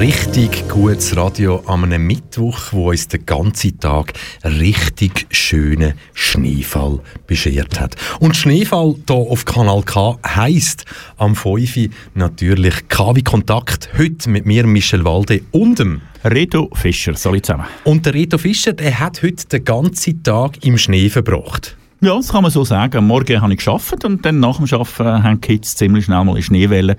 Richtig gutes Radio an einem Mittwoch, wo uns den ganzen Tag richtig schönen Schneefall beschert hat. Und Schneefall hier auf Kanal K heisst am 5. natürlich KW Kontakt. Heute mit mir, Michel Walde und dem Reto Fischer, soll zusammen. Und der Reto Fischer, der hat heute den ganzen Tag im Schnee verbracht. Ja, das kann man so sagen. Am Morgen habe ich geschafft und dann nach dem Arbeiten haben die Kids ziemlich schnell mal in Schneewelle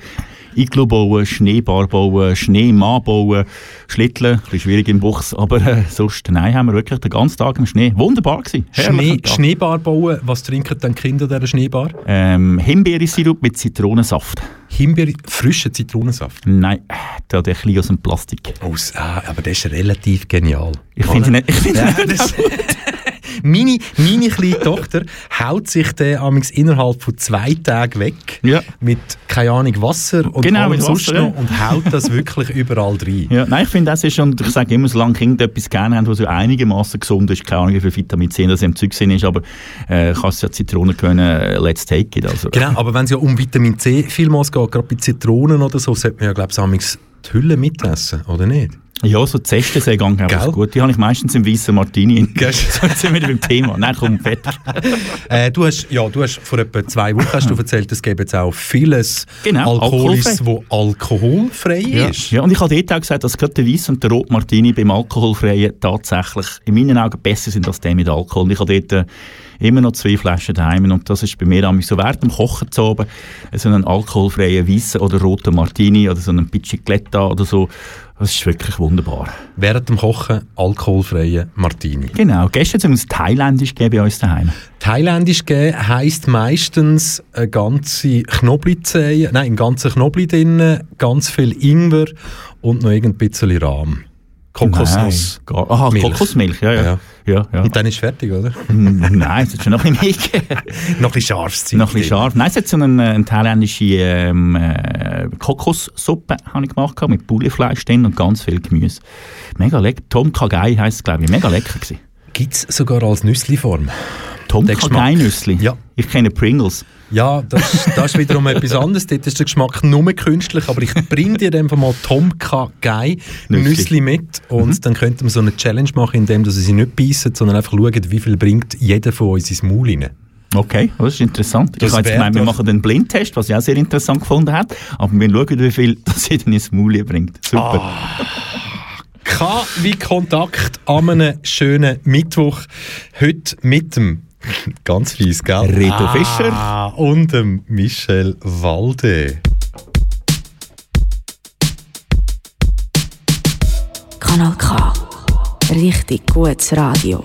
Iglu bauen, Schneebar bauen, Schneemann bauen, Schlitteln, ein bisschen schwierig im Buchs, aber äh, sonst, nein, haben wir wirklich den ganzen Tag im Schnee. Wunderbar gewesen. Schnee, Schneebar bauen, was trinken dann die Kinder dieser Schneebar? Ähm, Himbeersirup mit Zitronensaft. Himbeere, frischen Zitronensaft? Nein, der hat ein bisschen aus dem Plastik. Aus, ah, aber das ist relativ genial. Ich finde ihn nicht, ich find ja, nicht meine, meine kleine Tochter haut sich den innerhalb von zwei Tagen weg ja. mit, keine Ahnung, Wasser und genau, allem sonst noch und haut das wirklich überall rein. Ja, nein, ich finde, das ist schon, ich sage immer, solange Kinder etwas gerne haben, was so einigermaßen gesund ist, keine Ahnung, wie viel Vitamin C das im Zeug ist, aber äh, kannst ja Zitronen können, äh, let's take it. Also. Genau, aber wenn es ja um Vitamin C vielmals geht, gerade bei Zitronen oder so, sollte man ja, glaube ich, die Hülle mitessen, oder nicht? Ja, so Zestensee-Gang ist gut. Die habe ich meistens im weißen Martini. So sind wir wieder beim Thema. Nein, komm, fett. äh, du hast, ja, du hast vor etwa zwei Wochen hast du erzählt, es gäbe jetzt auch vieles genau, Alkoholis, wo alkoholfrei ja. ist. Ja, und ich habe dort auch gesagt, dass gerade der Weiss und der Rot Martini beim Alkoholfreien tatsächlich in meinen Augen besser sind als der mit Alkohol. Und ich habe dort äh, immer noch zwei Flaschen daheim und das ist bei mir so während dem Kochen zu oben so einen alkoholfreien weißen oder roten Martini oder so einen Picicletta oder so das ist wirklich wunderbar. Während dem Kochen alkoholfreie Martini. Genau. Gestern haben wir Thailändisch gegeben bei uns daheim. Thailändisch geben heisst meistens eine ganze Knoblauchzehe, nein, einen ganzen Knoblauch drin, ganz viel Ingwer und noch ein bisschen Rahm. Kokosnuss. Nein, Aha, Milch. Kokosmilch, ja, ja. ja. ja, ja. Und dann ist es fertig, oder? Nein, es hat schon noch ein bisschen mehr Noch ein bisschen scharf. Noch ein bisschen scharf. Nein, es hat so eine, eine thailändische ähm, äh, Kokossuppe habe ich gemacht, mit Bullefleisch drin und ganz viel Gemüse. Mega lecker. Tom Kagai heisst es, glaube ich. Mega lecker gewesen. Gibt es sogar als Nüssli-Form? Tom Kagai-Nüssli? Ja. Ich kenne Pringles. Ja, das, das ist wiederum etwas anderes. Dort ist der Geschmack nur künstlich, aber ich bringe dir einfach mal Tomka Gei Nüssli mit und mhm. dann könnten wir so eine Challenge machen, indem sie sie nicht beißen, sondern einfach schauen, wie viel bringt jeder von uns ins Maul rein. Okay, das ist interessant. Das ich habe jetzt gemeint, wir machen den Blindtest, was ich auch sehr interessant gefunden habe, aber wir schauen, wie viel das jeder ins Maul bringt. Super. Ah. K wie Kontakt an einem schönen Mittwoch. Heute mit dem Ganz fies, gell? Reto ah, Fischer. Und dem Michel Walde. Kanal K. Richtig gutes Radio.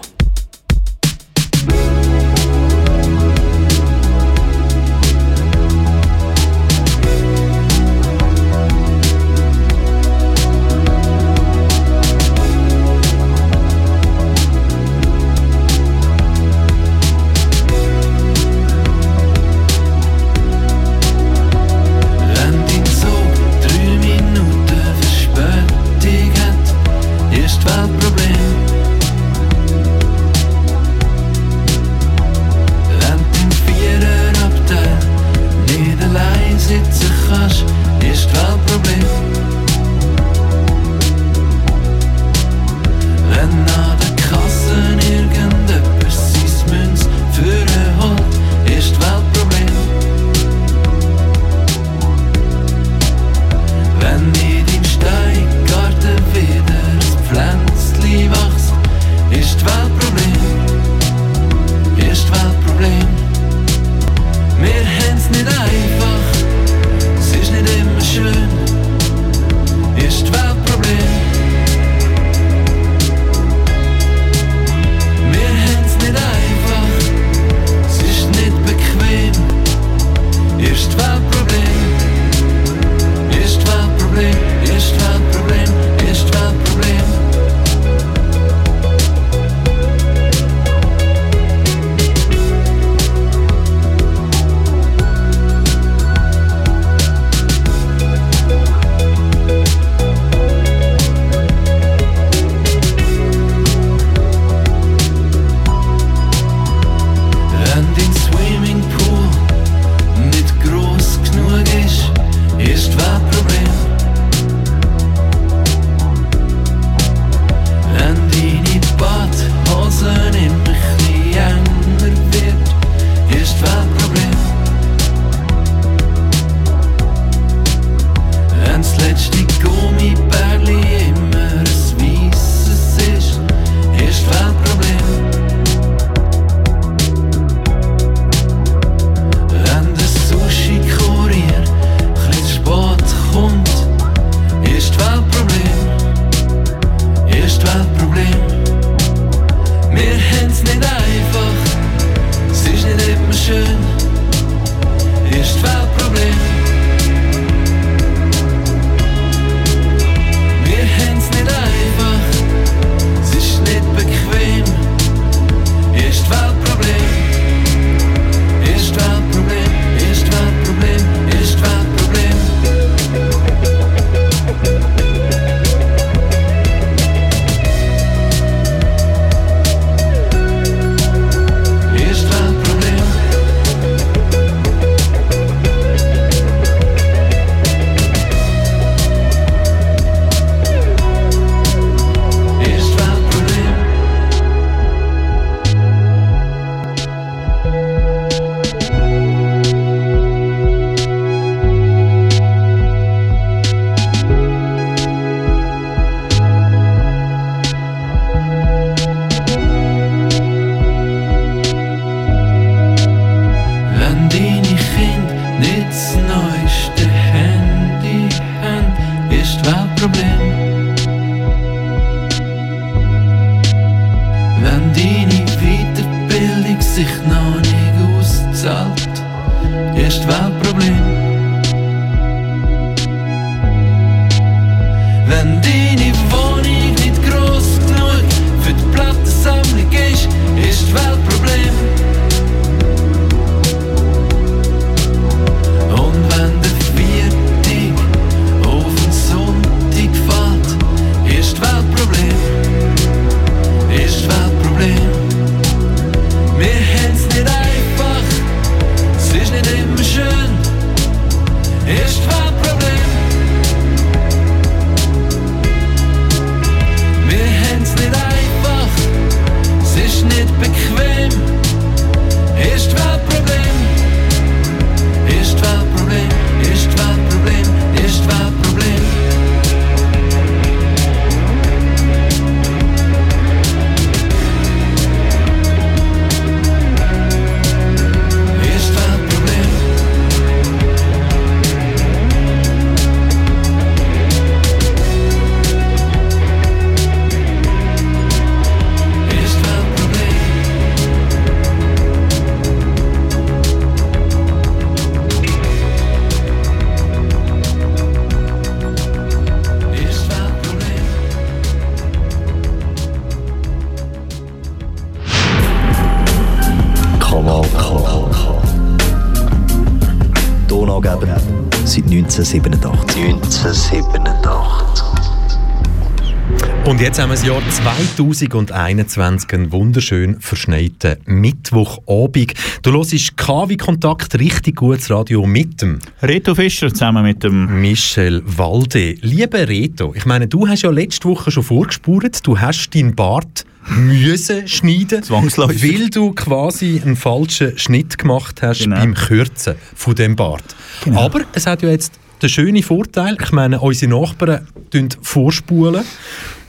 Haben wir das Jahr 2021, einen wunderschön verschneiten Mittwochabend. Du hörst KW Kontakt, richtig gutes Radio mit dem Reto Fischer zusammen mit dem... Michel Walde. Lieber Reto, ich meine, du hast ja letzte Woche schon vorgespurt, du hast deinen Bart müssen schneiden, Zwangsläufig. weil du quasi einen falschen Schnitt gemacht hast Genau. beim Kürzen von dem Bart. Genau. Aber es hat ja jetzt den schönen Vorteil, ich meine, unsere Nachbarn tun vorspulen,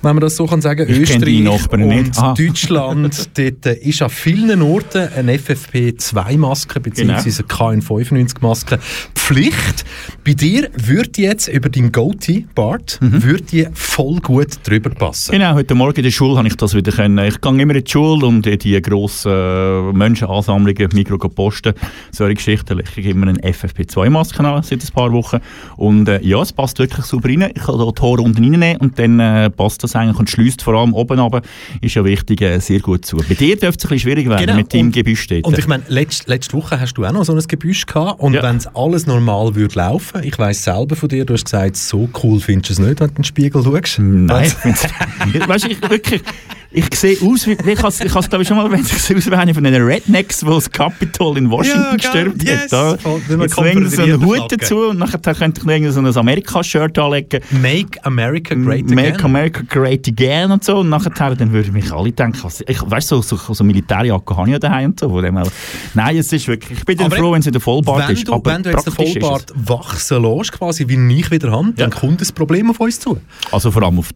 wenn man das so kann sagen, Ich Nachbarn und. Ah. Deutschland, dort äh, ist an vielen Orten eine FFP2-Maske Genau. bzw. KN95-Maske Pflicht. Bei dir würde jetzt über deinen Goatee-Bart Mhm. würde die voll gut drüber passen. Genau, heute Morgen in der Schule habe ich das wieder können. Ich gehe immer in die Schule und in die grossen äh, Menschenansammlungen, Mikro posten, solche Geschichten. Ich kriege immer eine FFP2-Maske an seit ein paar Wochen. Und äh, ja, es passt wirklich super rein. Ich kann da die Haare unten reinnehmen und dann äh, passt das eigentlich und schließt vor allem oben runter. Ist ja wichtig, äh, sehr gut zu. Bei dir dürfte es ein bisschen schwierig werden mit deinem und, Gebüsch dort. Und ich meine, letzte, letzte Woche hast du auch noch so ein Gebüsch gehabt und Ja. wenn es alles normal würde laufen, ich weiss selber von dir, du hast gesagt, so cool findest du es nicht, wenn du in den Spiegel schaust. Nein, ich, weißt, ich, wirklich, ich sehe aus wie, ich habe es glaube ich schon mal erwähnt, ich sehe aus wie einer von den Rednecks, die das Capitol in Washington Ja, gestürmt Yes. hat. Da. Man Jetzt legen sie so einen Hut dazu und nachher könnte ich noch irgend so ein Amerika-Shirt anlegen. Make America Great Again. Make America Great Again und so. Und nachher dann würden mich alle denken, was, ich, weißt du, so, so, so Militärjacke habe ich ja daheim und so. Dem her. Nein, es ist wirklich, ich bin dann Aber froh, wenn es in der Vollbart wenn ist. du, aber wenn du jetzt den. Vollbart wachsen lässt, quasi wie ich wieder habe, dann Ja. kommt das Problem auf uns zu. Also vor allem auf,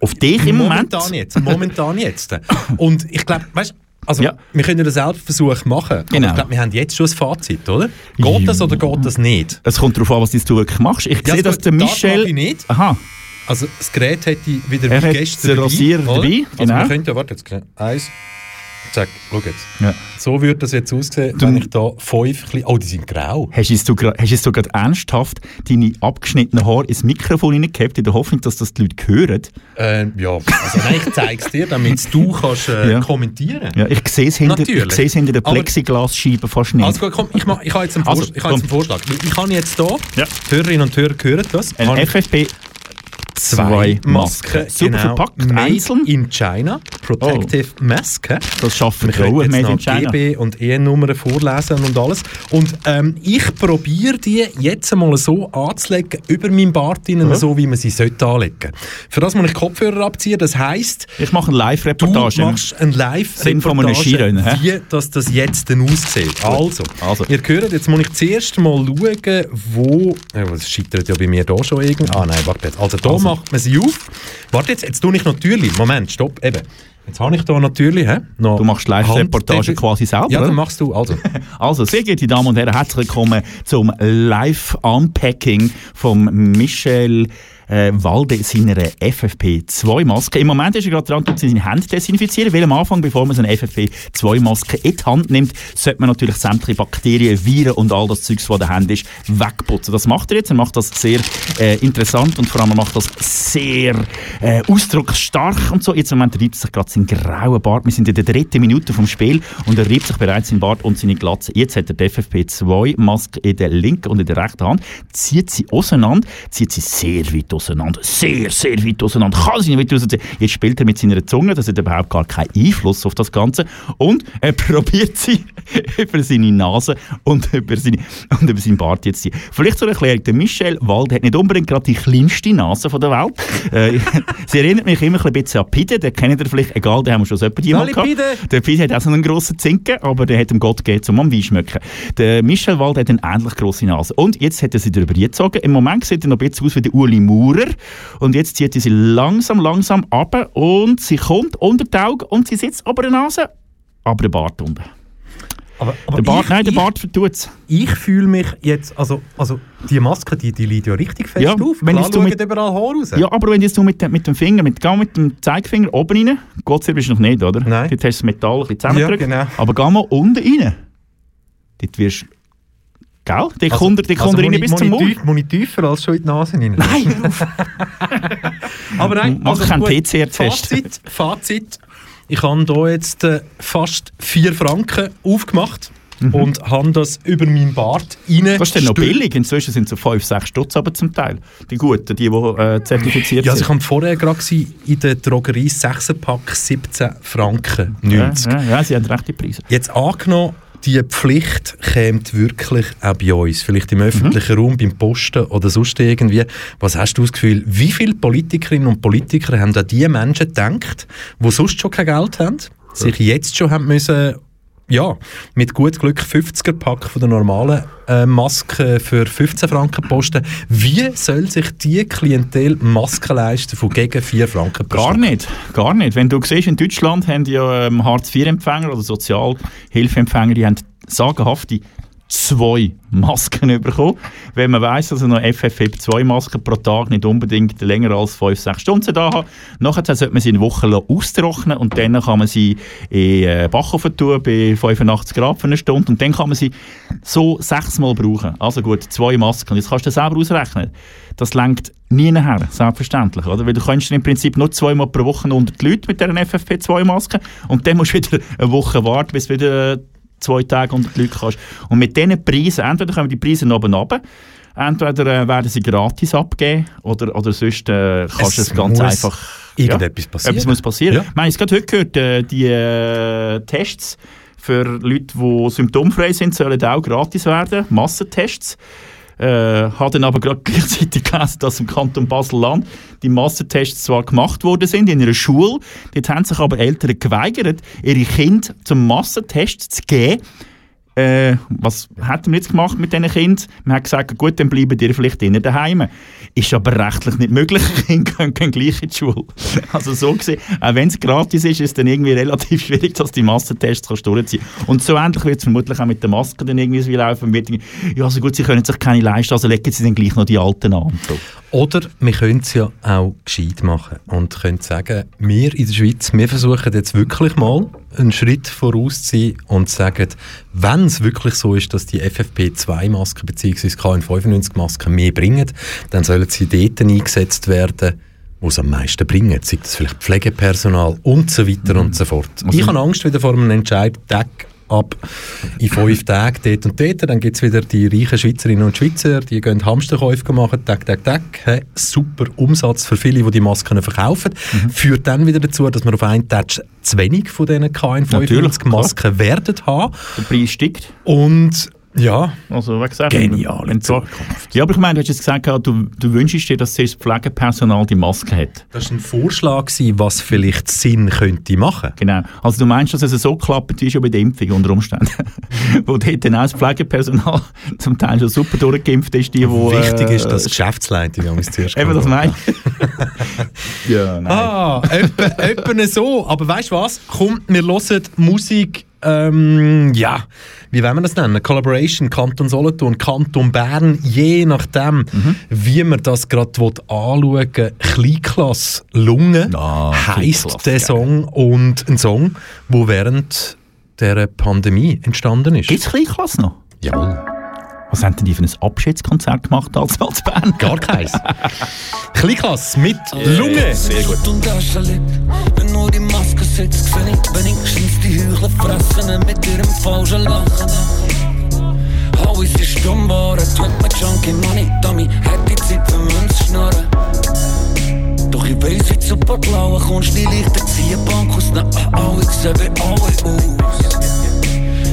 auf dich im Moment. Momentan jetzt. Momentan jetzt. Und ich glaube, weißt also Ja. wir können einen Selbstversuch machen. Genau. ich glaube, wir haben jetzt schon ein Fazit, oder? Geht das oder geht das nicht? Es kommt darauf an, was du wirklich machst. Ich Ja, sehe, das dass der das Michel... ich nicht. Aha. Also das Gerät hätte ich wieder Er wie gestern dabei, Also genau. wir könnten, ja, warte, jetzt eins. Sag, schau jetzt. Ja. So würde das jetzt aussehen, Du- wenn ich da fünf... kleine- Oh, die sind grau. Hast jetzt du hast jetzt du gerade ernsthaft deine abgeschnittenen Haare ins Mikrofon hineingehabt, in der Hoffnung, dass das die Leute hören? Äh, ja, also nein, ich zeige es dir, damit du kannst äh, Ja. kommentieren Ja, ich sehe es hinter, ich Natürlich. sehe es hinter der Plexiglasscheibe fast nicht. Also gut, komm, ich, mach, ich habe jetzt einen, Also, Vorschlag. ich habe jetzt einen. Vorschlag. Ich habe jetzt hier, Ja. Hörerinnen und Hörer hören das, Ein FFP zwei Masken, Super genau, verpackt, made einzeln. in China, Protective Masken. Das schaffen Wir Frauen jetzt made in China. GB und EN-Nummern vorlesen und alles. Und ähm, ich probiere die jetzt einmal so anzulegen, über meinen Bart Ja. so wie man sie sollte anlegen. Für das muss ich Kopfhörer abziehen. Das heisst, Ich mache eine du Live-Reportage. machst ein Sinn von einem Live-Reportage, wie dass das jetzt dann aussieht. Also, Also. ihr hört, jetzt muss ich zuerst mal schauen, wo... Das scheitert ja bei mir da schon irgendwie. Ah nein, warte jetzt. Also da macht man sie auf. Warte jetzt, jetzt tue ich natürlich... Moment, stopp, eben. Jetzt habe ich da natürlich... Hä, noch Du machst Live-Reportage quasi selber, Ja, dann machst du. Also, Also, sehr geehrte Damen und Herren, herzlich willkommen zum Live-Unpacking von Michel äh, Walde seiner FFP2-Maske. Im Moment ist er gerade dran, seine Hände desinfizieren, weil am Anfang, bevor man so eine FFP2-Maske in die Hand nimmt, sollte man natürlich sämtliche Bakterien, Viren und all das Zeugs, was der Hand ist, wegputzen. Das macht er jetzt. Er macht das sehr äh, interessant und vor allem macht das sehr äh, ausdrucksstark und so. Jetzt im Moment reibt sich gerade sein grauer Bart. Wir sind in der dritten Minute vom Spiel und er reibt sich bereits seinen Bart und seine Glatze. Jetzt hat er die FFP2-Maske in der linken und in der rechten Hand, zieht sie auseinander, zieht sie sehr weit auseinander, sehr, sehr weit auseinander, kann sie nicht weit rausziehen. Jetzt spielt er mit seiner Zunge, das hat überhaupt gar keinen Einfluss auf das Ganze und er probiert sie über seine Nase und über, seine, und über seinen Bart jetzt ziehen. Vielleicht zur Erklärung, der Michel Wald hat nicht unbedingt gerade die kleinste Nase von der Welt. Äh, sie erinnert mich immer ein bisschen an Pide, den kennt ihr vielleicht, egal, den haben wir schon so jemanden gehabt. Pide! Der Pide hat auch so einen grossen Zinken, aber der hat ihm Gott gegeben, um am Wein schmecken. Der Michel Wald hat eine ähnlich grosse Nase. Und jetzt hat er sie darüber gezogen. Im Moment sieht er noch ein bisschen aus wie der Uli Maurer. Und jetzt zieht er sie langsam, langsam ab und sie kommt unter die Augen und sie sitzt aber der Nase, aber der Bart unten. aber, aber Der Bart, ich, nein, der ich, Bart vertut es. Ich fühle mich jetzt... Also, also die Maske, die, die liegt ja richtig fest Ja, auf. wenn Klar jetzt du mit- überall Haar raus. Ja, aber wenn jetzt du mit, dem- mit dem Finger, mit, geh mit dem Zeigefinger oben rein, Gott sei Dank bist du noch nicht, oder? Nein. Dort hast du das Metall ein bisschen zusammengedrückt. Ja, genau. Aber geh mal unten rein. Dort wirst Gell? Die kommt er die kommt er rein bis ich- zum ich Mund. muss ich tiefer als schon in die Nase rein? Nein, Aber nein, Mach keinen. PCR-Test. Fazit, Fazit. Ich habe hier jetzt äh, fast 4 Franken aufgemacht und habe das über meinen Bart rein. Mhm. das ist dann noch billig. Inzwischen sind es so 5, 6 Stutz aber zum Teil. Die guten, die, die äh, zertifiziert Ja, also ich sind. habe vorher gerade in der Drogerie 6 Pack 17 Franken Ja, 90. ja, ja, sie haben rechte Preise. Jetzt angenommen, die Pflicht kommt wirklich auch bei uns, vielleicht im öffentlichen Raum, beim Posten oder sonst irgendwie. Was hast du das Gefühl, wie viele Politikerinnen und Politiker haben an die Menschen gedacht, die sonst schon kein Geld haben, sich jetzt schon haben müssen, ja, mit gut Glück 50er-Pack von der normalen äh, Maske für 15 Franken posten. Wie soll sich die Klientel Masken leisten von gegen 4 Franken pro Gar nicht, gar nicht. Wenn du siehst, in Deutschland haben ja ähm, Hartz-IV-Empfänger oder Sozialhilfeempfänger, die haben sagenhafte zwei Masken bekommen. Wenn man weiss, dass eine FFP2-Maske pro Tag nicht unbedingt länger als 5-6 Stunden da hat, nachher sollte man sie eine Woche lang austrocknen und dann kann man sie in äh, Backofen tun bei 85 Grad für eine Stunde und dann kann man sie so sechsmal brauchen. Also gut, zwei Masken. Jetzt kannst du das selber ausrechnen. Das lenkt nie nachher, selbstverständlich. Oder? Weil du kannst im Prinzip nur zweimal pro Woche unter die Leute mit dieser FFP2-Maske und dann musst du wieder eine Woche warten, bis wieder zwei Tage unter die Leute kannst. Und mit diesen Preisen, entweder kommen die Preise oben runter, entweder äh, werden sie gratis abgegeben oder, oder sonst äh, kannst du Es ganz einfach... irgendetwas passieren. Etwas muss passieren. Ja. Ich meine, ich habe gerade heute gehört, äh, die äh, Tests für Leute, die symptomfrei sind, sollen auch gratis werden. Massentests. Äh, habe dann aber gerade gleichzeitig gelesen, dass im Kanton Basel-Land die Massentests zwar gemacht worden sind in einer Schule, dort haben sich aber Eltern geweigert, ihre Kinder zum Massentest zu geben. Äh, was hat man jetzt gemacht mit diesen Kindern? Man hat gesagt, gut, dann bleiben die vielleicht innen daheim. Ist aber rechtlich nicht möglich. Kinder gehen, gleich in die Schule. Also so gesehen, auch wenn es gratis ist, ist es dann irgendwie relativ schwierig, dass die Massentests kannst durchziehen Und so ähnlich wird es vermutlich auch mit den Masken dann irgendwie so laufen. Wird Ja, also gut, sie können sich keine leisten, also legen sie dann gleich noch die alten an. So. Oder wir können es ja auch gescheit machen und können sagen, wir in der Schweiz, wir versuchen jetzt wirklich mal einen Schritt voraus sein und sagen, wenn es wirklich so ist, dass die FFP2-Masken bzw. KN95-Masken mehr bringen, dann sollen sie dort eingesetzt werden, wo es am meisten bringen. Sei das vielleicht Pflegepersonal und so weiter und so fort. Also- ich habe Angst wieder vor einem Entscheid, ab in fünf Tagen dort und dort. Dann gibt es wieder die reichen Schweizerinnen und Schweizer, die gehen Hamsterkäufe machen, Tag, Tag, Tag. Hey, super Umsatz für viele, die die Masken verkaufen. Mhm. Führt dann wieder dazu, dass wir auf einen Touch zu wenig von diesen Natürlich, KN95-Masken werden haben. Der Preis steigt. Und ja, Also, wie gesagt, Geniale du- Ja, aber ich meine, du hast jetzt gesagt, du, du wünschst dir, dass das Pflegepersonal die Maske hat. das war ein Vorschlag, gewesen, was vielleicht Sinn könnte machen. Genau. Also du meinst, dass es so klappt wie schon bei der Impfung unter Umständen? wo dort dann auch das Pflegepersonal zum Teil schon super durchgeimpft ist, die, wo... Wichtig äh, ist, dass die Geschäftsleitung am zuerst Eben, das kommt. meine ich. ja, nein. Ah, etwa, etwa so. Aber weißt du was? Komm, wir hören Musik. Ähm, ja, wie wollen wir das nennen? Collaboration, Kanton Solothurn, Kanton Bern, je nachdem, wie man das gerade anschauen will. Kleinklasse Lunge Ah, heisst der. Song und ein Song, der während der Pandemie entstanden ist. Gibt es Kleinklasse noch? Jawohl. Was haben denn die für ein Abschiedskonzert gemacht als als Band? Gar keins. Kleinklasse mit Lunge. Sehr gut. und liegt. Wenn nur die Maske sitzt, sehe ich wenigstens die Heuchler fressen mit ihrem falschen Lachen. Alle sind stumm geworden, tut mir Junkie Money, Dummy, hat die Zeit für uns schnurren. Doch ich weiss, wie zu Blauen kommst, die Lichter ziehen Bank aus, na, alle sehen wie alle aus.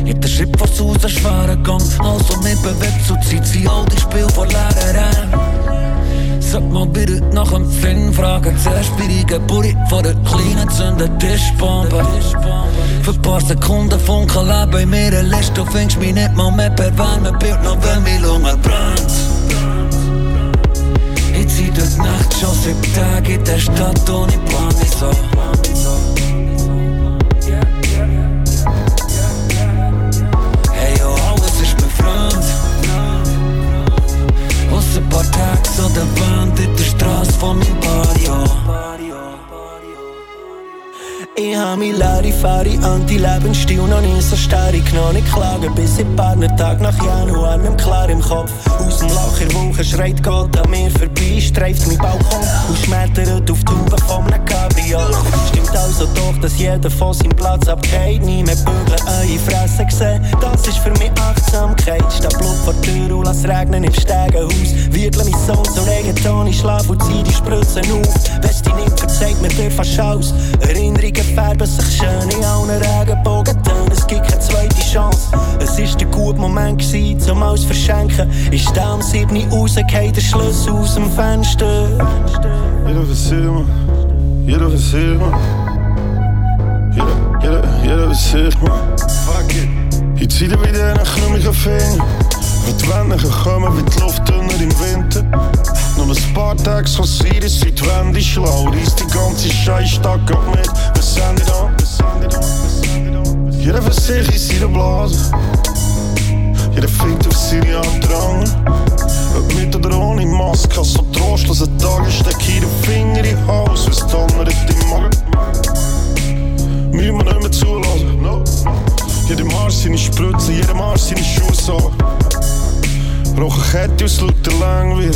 Jeder Schritt was aus, ein schwerer Gang, also mit bewegt, so zieht sie all die Spiel vor leeren Räumen. Sag mal bitte nach dem Sinn fragen. Zuerst bei der Geburt von der kleinen Zünder Tischbombe. Für ein paar Sekunden funkeln Leben in mir Licht. Du findest mich nicht mal mehr per Wärmebild, noch wenn meine Lunge brennt. Ich zieh durch Nacht schon sieben Tage in der Stadt ohne Plan, wieso? Paar Tagen so der Wand in der Straße von meinem Barrio. Ich hab mich leere Fahre an die Lebensstil noch nie so stark noch nicht klagen Bis in paar Tag nach Januar nicht klar im Kopf. Aus dem Loch in der Wolke schreit Gott an mir vorbei Streift mein Balkon. Und schmettert auf die Haube von einem Cabrio Stimmt also doch, dass jeder von seinem Platz abgeht. Nie mehr bügeln, eure Fresse gesehen. Das ist für mich Achtsamkeit. Statt Blut vor der Tür und lass regnen im Stegenhaus. Wirtle mein Sohn so Reggaeton, ich schlaf und zieh die Spritzen auf. Wenn's dich nicht verzeiht, mir dir fast aus Erinnerungen färben sich schön in allen Regenbogentönen. Es gibt keine zweite Chance. Es ist der gute Moment gewesen, zum alles verschenken. Ist da um 7 Uhr rausgefallen, der Schlüssel aus dem Fenster. Jeder für sich. Jeder für sich, jeder für sich, man. Fuck it. Ich zieh dir wieder einen knummigen Finger. Wenn die Wände kommen, wie die Luft dünner im Winter. Nur ein paar Tage so sein, dass sie die Wände schlau. Reiss die ganze Scheißstadt ab mit. Wir sind nicht an, wir sind nicht an, wir sind nicht an. Jeder für sich in seiner Blase. Jeder fickt auf seine Andrang. Ob mit oder ohne Maske, so trostlos ein Tag ist, steck hier den Finger in den Hals, was donnert im Magen. Wir nicht mehr zulassen, no. Jedem Arsch seine Spritzen, jedem Arsch seine Schuhe so. Roche Kette aus lauter Langweil.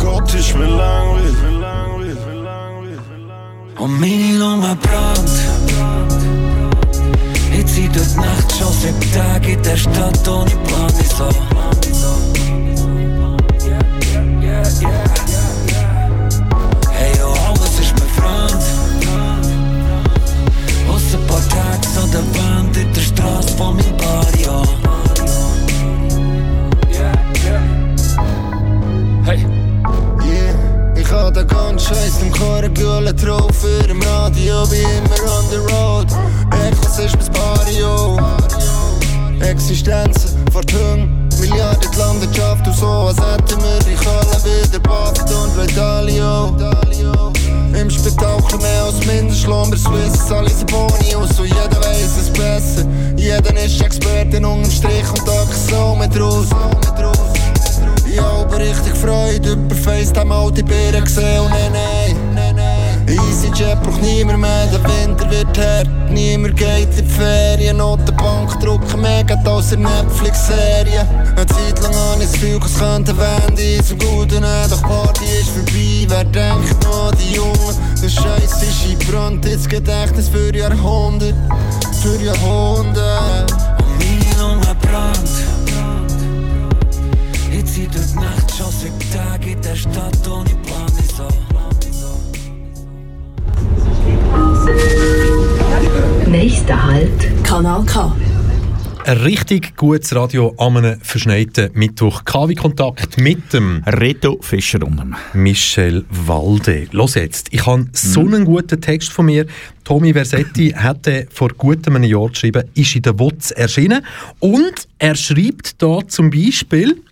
Gott ist mir langweilig. Und meine Lunge Ich zieh durch die Nacht schon sieben Tage in der Stadt ohne Plan, wieso? Hey, der Wand in der Straße von meinem Barrio Hey Yeah, ich hab den ganzen Scheiß im Chorgülle drauf für im Radio, wie immer on the road. Echoes ist mein Barrio. Vor die Hunde, Milliarden die Landwirtschaft und so, als hätten wir die Kohle wieder Buffett und Vedalio. Im Spital ein mehr als Mindestlohn, bei Swiss alle Boni aus und jeder weiss es besser. Jeder ist Experte unterm Strich und da so mit raus. Ich hab aber richtig Freude über FaceTime die Bären gesehen und nein, nein. EasyJet braucht niemand mehr, der Winter wird hart. Niemand geht in die Ferien, Notenbank drucken geht aus der Netflix-Serie. Eine Zeit lang habe ich das Gefühl, es könnte Wende zum Guten nehmen, doch Party ist vorbei. Wer denkt noch die Jungen? Der Scheiß ist eingebrannt, ins Gedächtnis für Jahrhunderte, für Jahrhunderte. Und meine Lunge brennt. Zieh durch die Nacht schon seit Tagen in der Stadt ohne Parmesan. Nächster Halt. Kanal K. Ein richtig gutes Radio an einem verschneiten Mittwoch. KW-Kontakt mit dem Reto Fischer und dem. Michel Walde. Los jetzt, ich habe so einen guten Text von mir. Tommy Versetti hat den vor gut einem Jahr geschrieben, ist in der WOTS erschienen. Und er schreibt da zum Beispiel,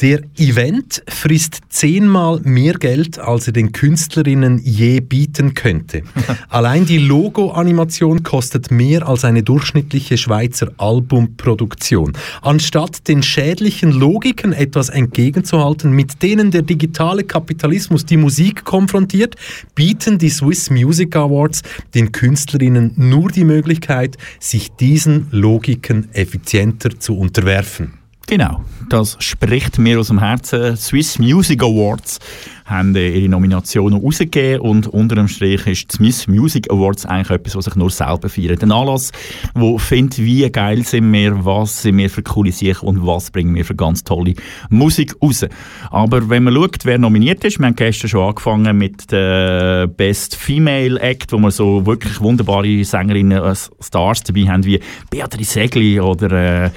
der Event frisst zehnmal mehr Geld, als er den Künstlerinnen je bieten könnte. Allein die Logo-Animation kostet mehr als eine durchschnittliche Schweizer Albumproduktion. Anstatt den schädlichen Logiken etwas entgegenzuhalten, mit denen der digitale Kapitalismus die Musik konfrontiert, bieten die Swiss Music Awards den Künstlerinnen nur die Möglichkeit, sich diesen Logiken effizienter zu unterwerfen. Genau, das spricht mir aus dem Herzen. Swiss Music Awards haben ihre Nominationen rausgegeben und unter dem Strich ist Swiss Music Awards eigentlich etwas, was sich nur selber feiert. Ein Anlass, wo findet, wie geil sind wir, was sind wir für coole Sachen und was bringen wir für ganz tolle Musik raus. Aber wenn man schaut, wer nominiert ist, wir haben gestern schon angefangen mit der Best Female Act, wo wir so wirklich wunderbare Sängerinnen Stars dabei haben, wie Beatrice Segli oder äh,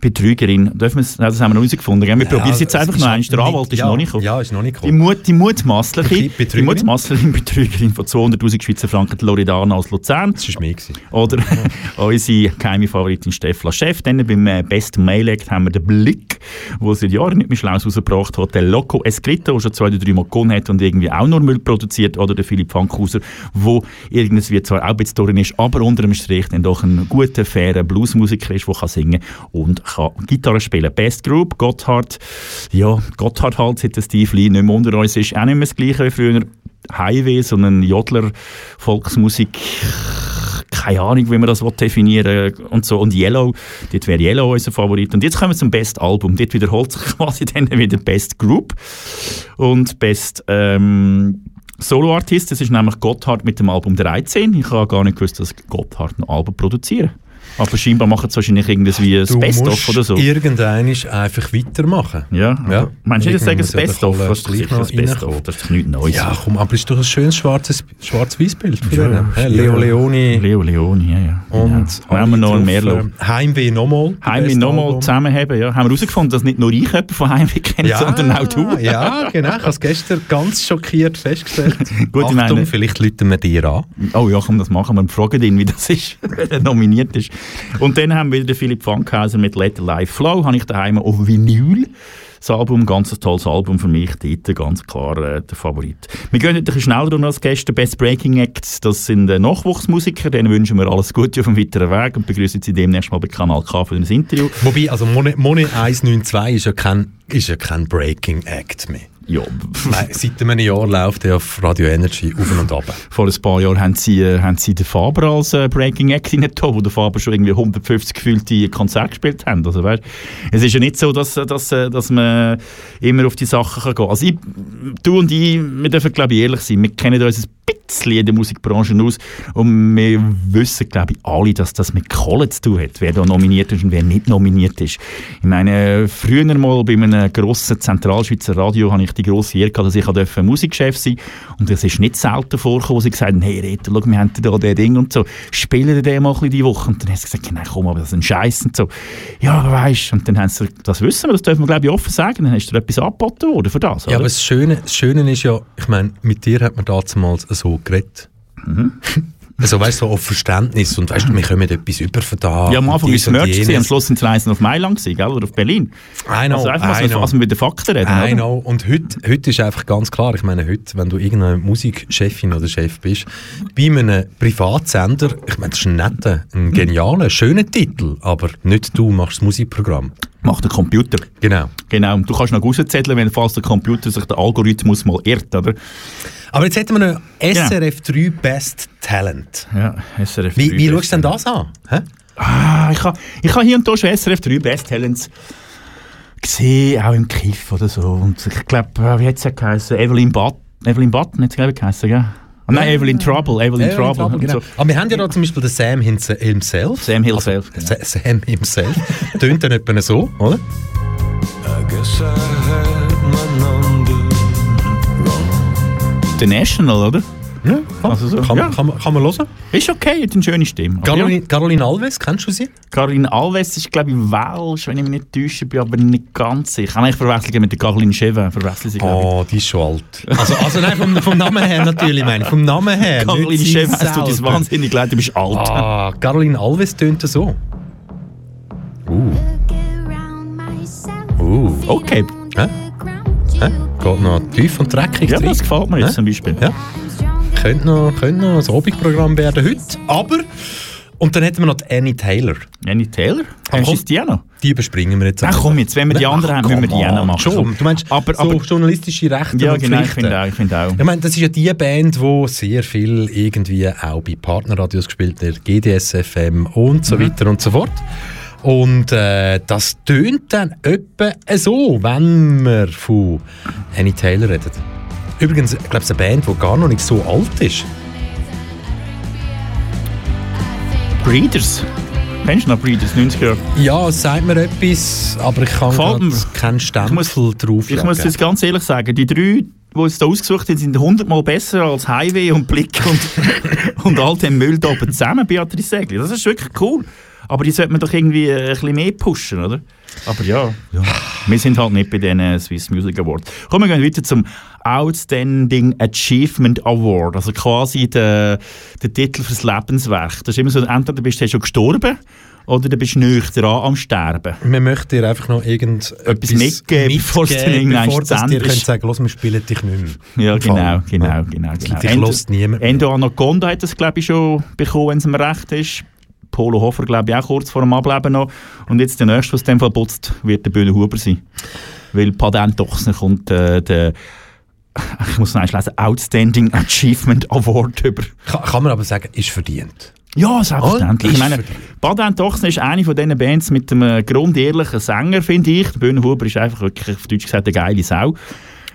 Betrügerin. Dürfen wir es- das haben wir noch herausgefunden. gell? Wir probieren es jetzt einfach noch eins. Der Anwalt ist ja, noch nicht gekommen. ja, ist noch nicht Die, gekommen. Mut, die Mutmaßliche, Okay, die Betrügerin? Mutmaßliche Betrügerin von 200'000 Schweizer Franken, die Loredana aus Luzern. Das war gewesen. Oder unsere geheime Favoritin Stefla Chef. Dann beim äh, Best Mail Act haben wir den Blick, der seit Jahren nicht mehr schlau rausgebracht hat. Der Loco Escrito, der schon zwei oder drei Mal gewonnen hat und irgendwie auch nur Müll produziert. Oder der Philipp Fankhauser, der irgendwie zwar auch drin ist, aber unter dem Strich dann doch ein guter, fairer Bluesmusiker ist, der kann singen und kann Gitarre spielen. Best Group, Gotthard. Ja, Gotthard halt, seit der Steve Lee nicht mehr unter uns ist, auch nicht mehr das Gleiche wie früher. Highway, so ein Jodler, Volksmusik, keine Ahnung, wie man das will definieren und so. Und Yellow, dort wäre Yellow unser Favorit. Und jetzt kommen wir zum Best Album. Dort wiederholt sich quasi dann wieder Best Group und Best ähm, Solo Artist. Das ist nämlich Gotthard mit dem Album 13. Ich habe gar nicht gewusst, dass Gotthard ein Album produzieren. Aber scheinbar machen sie wahrscheinlich irgendwie Du Best-of oder so. irgendeinisch einfach weitermachen. Ja, aber meinst du nicht, sagen das ja Best-of? Das ist sicher das Best-of. Das ist doch nichts Neues. Ja, komm, aber ist doch ein schönes schwarzes, schwarz-weiß-Bild Ja, ja. Leo Leoni Leo Leoni, ja, ja. und ja. Haben wir noch einen Merlo. Heimweh nochmal. Heimweh nochmal zusammenheben, ja. Haben wir herausgefunden, dass nicht nur ich jemanden von Heimweh kenne, Ja, sondern auch du. ja, genau. Ich habe es gestern ganz schockiert festgestellt. Gut, ich Achtung, meine- vielleicht läuten wir dir an. Oh ja, komm, das machen wir und fragen ihn, wie das ist, wenn er nominiert ist. Und dann haben wir wieder Philipp Fankhauser mit Let Life Flow, habe ich daheim auf Vinyl. Das Album, ganz ein tolles Album für mich, dort ganz klar äh, der Favorit. Wir gehen ein bisschen schneller durch als Gäste. Best Breaking Acts, das sind äh, Nachwuchsmusiker, denen wünschen wir alles Gute auf dem weiteren Weg und begrüßen sie demnächst mal bei Kanal K für das Interview. Wobei, also Monet, Monet 192 ist ja kein, ist ja kein Breaking Act mehr. Ja, Nein, seit einem Jahr läuft er auf Radio Energy auf und ab. Vor ein paar Jahren haben sie, äh, haben sie den Faber als äh, Breaking Act reingetan, wo der Faber schon irgendwie 150 gefühlte Konzerte gespielt haben. Also, weißt, es ist ja nicht so, dass, äh, dass, äh, dass man immer auf die Sachen kann gehen kann. Also ich, du und ich, wir dürfen glaube ich ehrlich sein, wir kennen uns ein bisschen in der Musikbranche aus und wir wissen glaube ich alle, dass das mit Kohle zu tun hat, wer da nominiert ist und wer nicht nominiert ist. Ich meine, früher mal bei einem grossen Zentralschweizer Radio habe ich die grosse Ehre gehabt, dass ich durfte Musikchef sein und es ist nicht selten vorgekommen, wo sie gesagt haben, hey Reto, schau, wir haben da das Ding und so, spielen wir den mal ein bisschen die Woche? Und dann haben sie gesagt, nein komm, aber das ist ein Scheiß und so. Ja, aber weisst, und dann haben sie das wissen wir, das dürfen wir glaube ich offen sagen, dann ist dir etwas angeboten worden für das, oder? Ja, aber das Schöne, das Schöne ist ja, ich meine, mit dir hat man damals so geredet. Mhm. Also weißt du, so auf Verständnis und weißt du, wir kommen etwas über von da. ja, am Anfang war es und Merch, am. Schluss sind die Reisen auf Mailand gewesen, gell? oder auf Berlin. I know, also einfach, I als wir, know. als wir mit den Fakten reden, I oder? know. Und heute, heute ist einfach ganz klar, ich meine, heute, wenn du irgendeine Musikchefin oder Chef bist, bei einem Privatsender, ich meine, das ist ein netter, ein genialer, schöner Titel, aber nicht du machst das Musikprogramm. Macht der Computer. Genau. Genau, und du kannst noch rauszetteln, wenn falls der Computer sich der Algorithmus mal irrt, oder? Aber jetzt hätten wir noch SRF 3 Best Talent. Ja, SRF Wie, 3 wie Best schaust du denn das an? Hä? Ah, ich habe ich ha hier und da schon SRF 3 Best Talents gesehen, auch im Kiff oder so. Und ich glaube, wie hat es ja geheißen? Evelyn Button, Evelyn Button hat es glaube ich geheißen, gell? Ah, nein, Evelyn Trouble, Evelyn, Evelyn Trouble. genau. So. Aber wir haben ja da zum Beispiel den Sam himse- himself. Sam himself, Also, Sa- Sam himself. Tönt dann etwa so, oder? I guess I had my number The National, oder? Ja, Also so, kann, ja. man, kann, kann man hören. Ist okay, hat eine schöne Stimme. Caroline, ja, Caroline Alves, kennst du sie? Caroline Alves ist, glaube ich, Welsh, wenn ich mich nicht täusche, bin aber nicht ganz sicher. Ich verwechsel mit der Caroline ich. Oh, die ist schon alt. Also, also nein, vom, vom Namen her natürlich, meine. Vom Namen her. Caroline es tut uns selber. wahnsinnig leid, du bist alt. Ah, Caroline Alves tönt so. Uh. Uh. Okay. Hä? Hä? Geht noch tief und dreckig Ja, rein. das gefällt mir jetzt Hä? zum Beispiel. Ja. Könnte noch, könnte noch ein Hobbyprogramm werden heute. Aber, und dann hätten wir noch die Annie Taylor. Annie Taylor? Aber Hast du komm. die noch? Die überspringen wir jetzt einfach. komm jetzt, wenn wir die Ach, anderen haben, müssen wir die auch machen. Schon. Du meinst, Aber- so aber- journalistische Rechte Ja, und genau, ich Pflichten. finde auch. Ich finde auch. Ich meine, das ist ja die Band, die sehr viel irgendwie auch bei Partnerradios gespielt hat, GDS-FM und so weiter und so fort. Und äh, das tönt dann etwa so, wenn wir von Annie Taylor reden. Übrigens, ich glaube, es ist eine Band, die gar noch nicht so alt ist. Breeders. Kennst du noch Breeders, 90er Jahre? Ja, es sagt mir etwas, aber ich kann keinen Stempel muss- drauf Ich muss jetzt ganz ehrlich sagen, die drei, die es da ausgesucht haben, sind hundertmal besser als Highway und Blick und, und all dem Müll da oben zusammen, Beatrice Segli. Das ist wirklich cool. Aber die sollte man doch irgendwie äh, ein bisschen mehr pushen, oder? Aber ja, wir sind halt nicht bei den äh, Swiss Music Awards. Kommen wir gehen weiter zum Outstanding Achievement Award. Also quasi der, der Titel fürs Lebenswerk. Das ist immer so, entweder bist du schon gestorben oder du bist nicht dran am Sterben. Wir möchten dir einfach noch irgendetwas mitgeben, bevor es dann irgendwann zu Ende ist. sagen los, wir spielen dich nicht mehr. Ja, genau, genau, Ja. genau. genau. Dich lässt niemand. Endo Anaconda hat das, glaube ich, schon bekommen, wenn es ihm recht ist. Polo Hofer, glaube ich, auch kurz vor dem Ableben noch. Und jetzt der nächste, was dem Fall putzt, wird der Bühne Huber sein. Weil Patent Dochsner kommt äh, der, ich muss noch lesen, Outstanding Achievement Award über. Kann, kann man aber sagen, ist verdient. Ja, selbstverständlich. Ich meine, ist Patent Dochsner ist eine von diesen Bands mit einem grundehrlichen Sänger, finde ich. Der Bühne Huber ist einfach wirklich, auf Deutsch gesagt, eine geile Sau.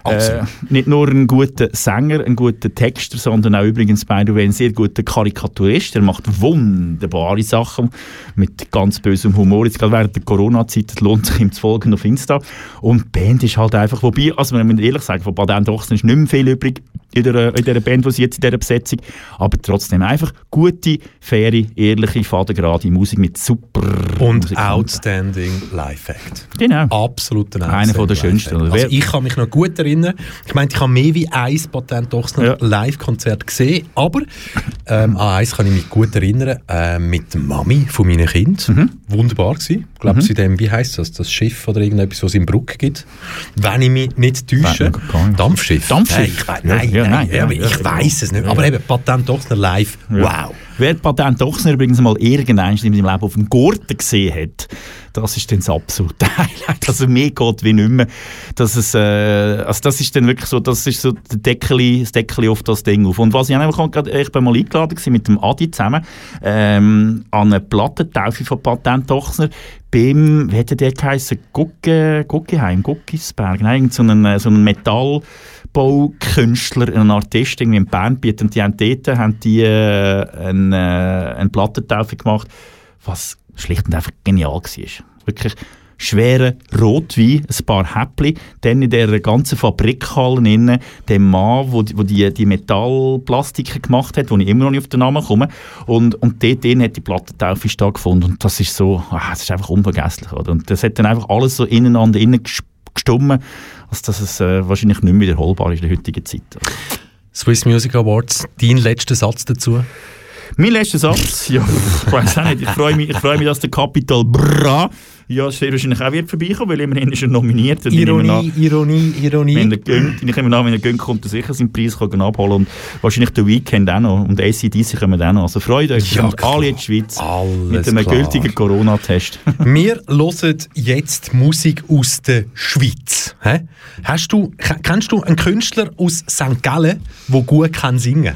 Äh, nicht nur ein guter Sänger, ein guter Texter, sondern auch übrigens, by the way, ein sehr guter Karikaturist. Er macht wunderbare Sachen mit ganz bösem Humor. Jetzt gerade während der Corona-Zeit lohnt sich ihm zu folgen auf Insta. Und die Band ist halt einfach, wobei, also man muss ehrlich sagen, von Baden Ochsen ist nicht mehr viel übrig in der, in der Band, die sie jetzt in dieser Besetzung, aber trotzdem einfach gute, faire, ehrliche, fadengerade Musik mit super Und Musik. Outstanding Live Act. Genau. Absolut ein Einer von der schönsten? Also ich kann mich noch gut erinnern. Ich meine, ich habe mehr wie ein Patent Ochsner Ja. Live-Konzert gesehen, aber ähm, an eins kann ich mich gut erinnern, äh, mit der Mami von meinen Kindern. Mhm. Wunderbar gewesen. Ich glaube, sie dem, wie heißt das, das Schiff oder irgendetwas, was es in Bruck gibt. Wenn ich mich nicht täusche. Dampfschiff. Dampfschiff. Nein, ich, nein, Ja, nein, nein, ja, aber ja, ich ja. weiß es nicht. Aber eben, Patent Ochsner Live, wow. Wer Patent Ochsner übrigens mal irgendwann in seinem Leben auf dem Gurten gesehen hat, das ist dann das absolute Highlight. Also mehr geht wie nicht mehr. Dass es, äh, also das ist dann wirklich so, das ist so der Deckeli, das Deckeli auf das Ding auf. Und was ich auch gerade, ich bin mal eingeladen mit dem Adi zusammen, ähm, an eine Plattentaufe von Patent Ochsner beim, wie hätte der geheißen? Gucke, Guckeheim, Guckisberg, nein, irgend so einen, äh, so einen Metallbaukünstler, ein Artist irgendwie in Bern bietet. Und die haben dort haben die, äh, eine, äh, eine Plattentaufe gemacht, was schlicht und einfach genial war. Wirklich schwere Rotwein, ein paar Häppli, dann in der ganzen Fabrikhalle innen, der Mann, wo, wo die, die Metallplastiken gemacht hat, wo ich immer noch nicht auf den Namen komme, und, und dort drin hat die Plattentaufe stattgefunden und das ist so, ah, das ist einfach unvergesslich, oder? Und das hat dann einfach alles so ineinander innen ges- gestummen, als dass es äh, wahrscheinlich nicht mehr wiederholbar ist in der heutigen Zeit. Swiss Music Awards, dein letzter Satz dazu? Mein letzter Satz, ja, ich weiß auch nicht, ich freue mich, ich freue mich, dass der Capital Bra ja, sehr wahrscheinlich auch wird vorbeikommen, weil immerhin ist er nominiert. Ironie, an, Ironie, Ironie. Wenn er gönnt, ich nehme an, wenn er gönnt, kommt er sicher seinen Preis kann abholen und wahrscheinlich der Weekend auch noch und ACDC kommen auch noch. Also freut euch, Ja, kommt alle in die Schweiz Alles mit einem klar. gültigen Corona-Test. Wir hören jetzt Musik aus der Schweiz. Hä? Hast du, ke- kennst du einen Künstler aus St. Gallen, der gut kann singen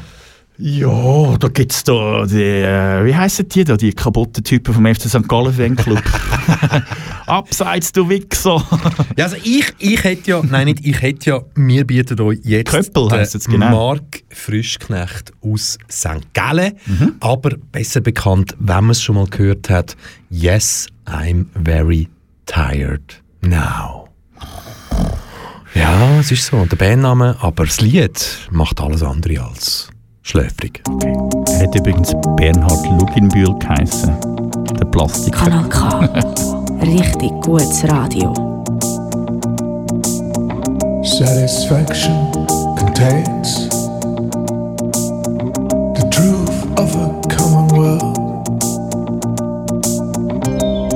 Ja, da gibt es da die, äh, wie heissen die da, die kaputten Typen vom FC St. Gallen Fanclub. Abseits, du Wichser. Ja, also ich, ich hätte ja, nein nicht, ich hätte ja, wir bieten euch jetzt Köppel den es, genau. Mark Frischknecht aus St. Gallen, Mhm. aber besser bekannt, wenn man es schon mal gehört hat, Yes, I'm very tired now. Ja, es ist so, der Bandname, aber das Lied macht alles andere als schläfrig. Er hat übrigens Bernhard Luginbühl geheissen. Der Plastiker. Kanal K. Richtig gutes Radio. Satisfaction contains the truth of a common world.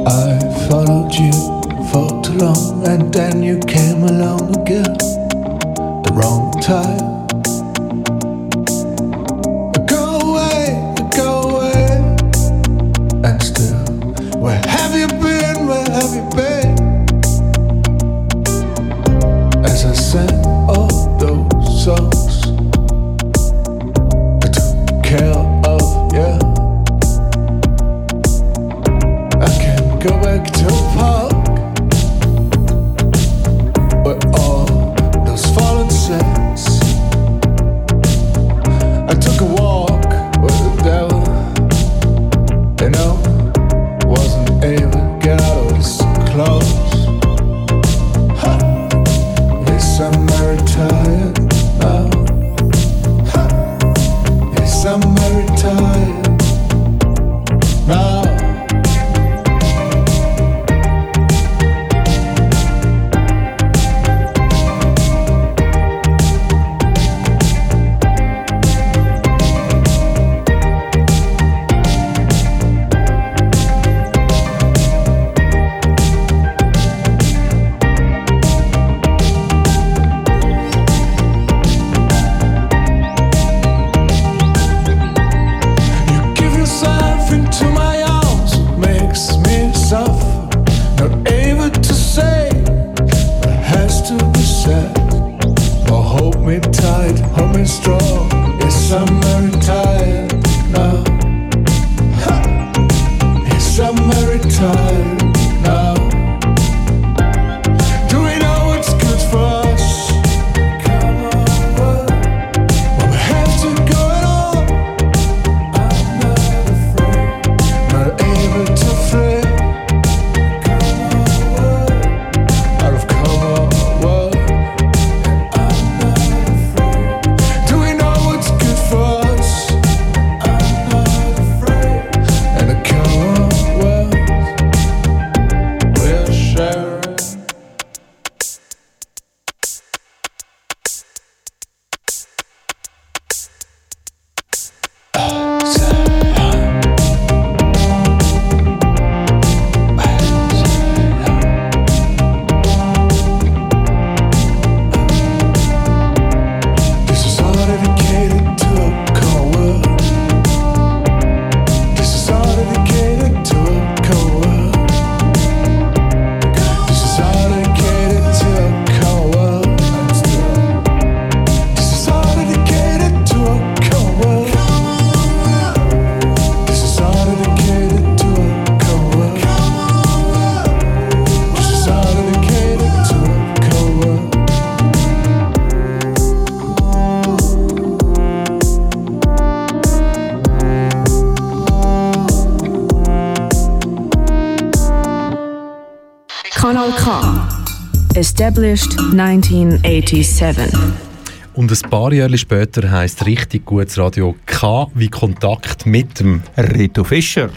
I followed you for too long, and then you came along again. The wrong time. Established 1987. Und ein paar Jahre später heisst richtig gutes Radio K wie Kontakt mit dem Rito Fischer.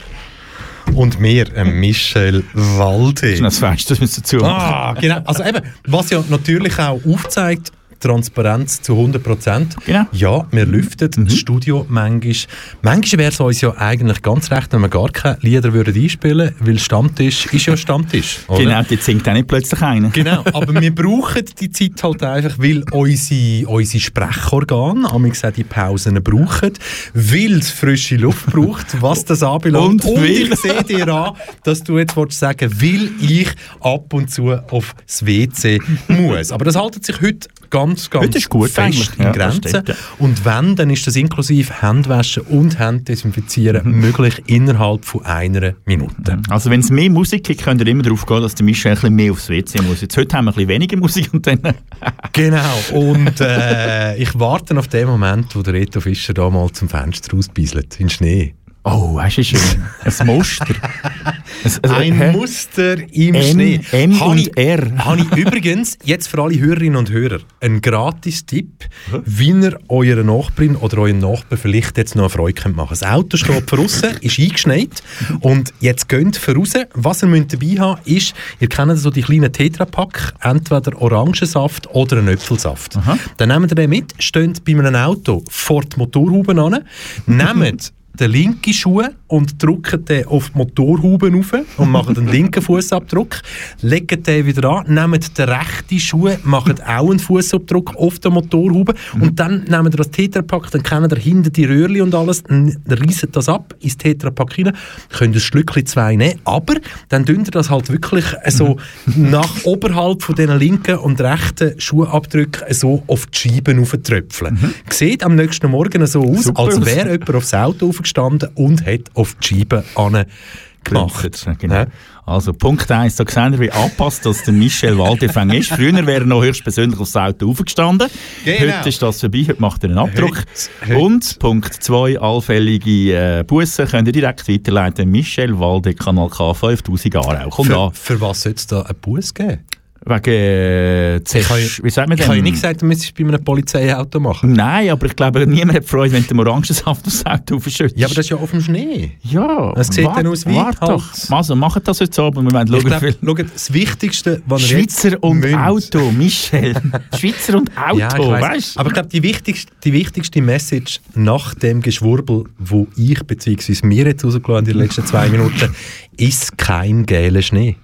und mir, äh, Michel Walde. Das ist noch das Fenster, das müssen wir dazu machen. Ah, genau. Also eben, was ja natürlich auch aufzeigt, Transparenz zu 100 Prozent. Genau. Ja, wir lüften das Studio manchmal. Manchmal wäre es uns ja eigentlich ganz recht, wenn wir gar keine Lieder würden einspielen würden, weil Stammtisch ist ja Stammtisch. Oder? Genau, die singt auch nicht plötzlich einer. Genau, aber wir brauchen die Zeit halt einfach, weil unsere, unsere Sprechorgane, amigs auch die Pausen brauchen, weil es frische Luft braucht, was das anbelangt. Und weil- ich sehe dir an, dass du jetzt willst sagen weil ich ab und zu aufs WC muss. Aber das haltet sich heute ganz, ganz Heute ist gut fest eigentlich. in Ja, Grenzen. stimmt, ja. Und wenn, dann ist das inklusive Handwaschen und Handdesinfizieren Mhm. möglich innerhalb von einer Minute. Also wenn es mehr Musik gibt, könnt ihr immer darauf gehen, dass der Michel ein bisschen mehr aufs WC muss. Jetzt heute haben wir ein bisschen weniger Musik und dann... Genau, und äh, ich warte auf den Moment, wo der Reto Fischer da mal zum Fenster rausbieselt, in Schnee. Oh, weißt du, schön. Ein Muster. Ein, Ein hä? Muster im M, Schnee. M Habe und ich- R. Habe ich übrigens jetzt für alle Hörerinnen und Hörer einen Gratis-Tipp, wie ihr euren Nachbarin oder euren Nachbarn vielleicht jetzt noch eine Freude könnt machen. Das Auto steht draussen, ist eingeschneit und jetzt geht voraus. Was ihr müsst dabei haben ist, ihr kennt so die kleinen Tetrapack, entweder Orangensaft oder einen Äpfelsaft. Dann nehmt ihr den mit, steht bei einem Auto vor die Motorhaube an, nehmt den linken Schuh und drückt den auf die Motorhaube rauf und macht den linken Fußabdruck, legt den wieder an, nehmt den rechten Schuh, macht auch einen Fußabdruck auf der Motorhaube und dann nehmt ihr das Tetrapack, dann kennt ihr hinten die Röhrli und alles, dann reißt das ab ins Tetrapack rein, könnt ein Stückchen zwei nehmen, aber dann dünnt ihr das halt wirklich so nach oberhalb von den linken und rechten Schuhabdrücken so auf die Scheiben auftröpfeln. Sieht am nächsten Morgen so aus, Super als wäre jemand aufs Auto aufgestanden und hat auf die Scheibe gemacht. Genau. Ja. Also Punkt 1, da sehen wir, wie angepasst dass der Michel Waldefang ist. Früher wäre er noch höchstpersönlich aufs Auto aufgestanden. Genau. Heute ist das vorbei, heute macht er einen Abdruck. Heute- heute- Und Punkt 2, allfällige äh, Bussen könnt ihr direkt weiterleiten. Michel Walde, Kanal K, 5000 Aarau. Für, an. für was soll es da einen Bus geben? Wegen, äh, Ich habe Zersch- wie sagt man ich habe nicht gesagt, du müsstest es bei einem Polizeiauto machen. Nein, aber ich glaube, niemand hat Freude, wenn du Orangensaft aufs Auto aufschüttest. Ja, aber das ist ja auf dem Schnee. Ja, Es sieht wart- dann aus wie wart halt- doch. Also, macht das jetzt Abend. Wir wollen Ich schauen, glaube, wie viel... schaut, das Wichtigste, was ihr jetzt Schweizer und müsst- Auto, Michel. Schweizer und Auto, Ja, ich weißt du? Aber ich glaube, die wichtigste, die wichtigste Message nach dem Geschwurbel, wo ich bzw. mir jetzt rausgelassen in den letzten zwei Minuten, ist kein gelber Schnee.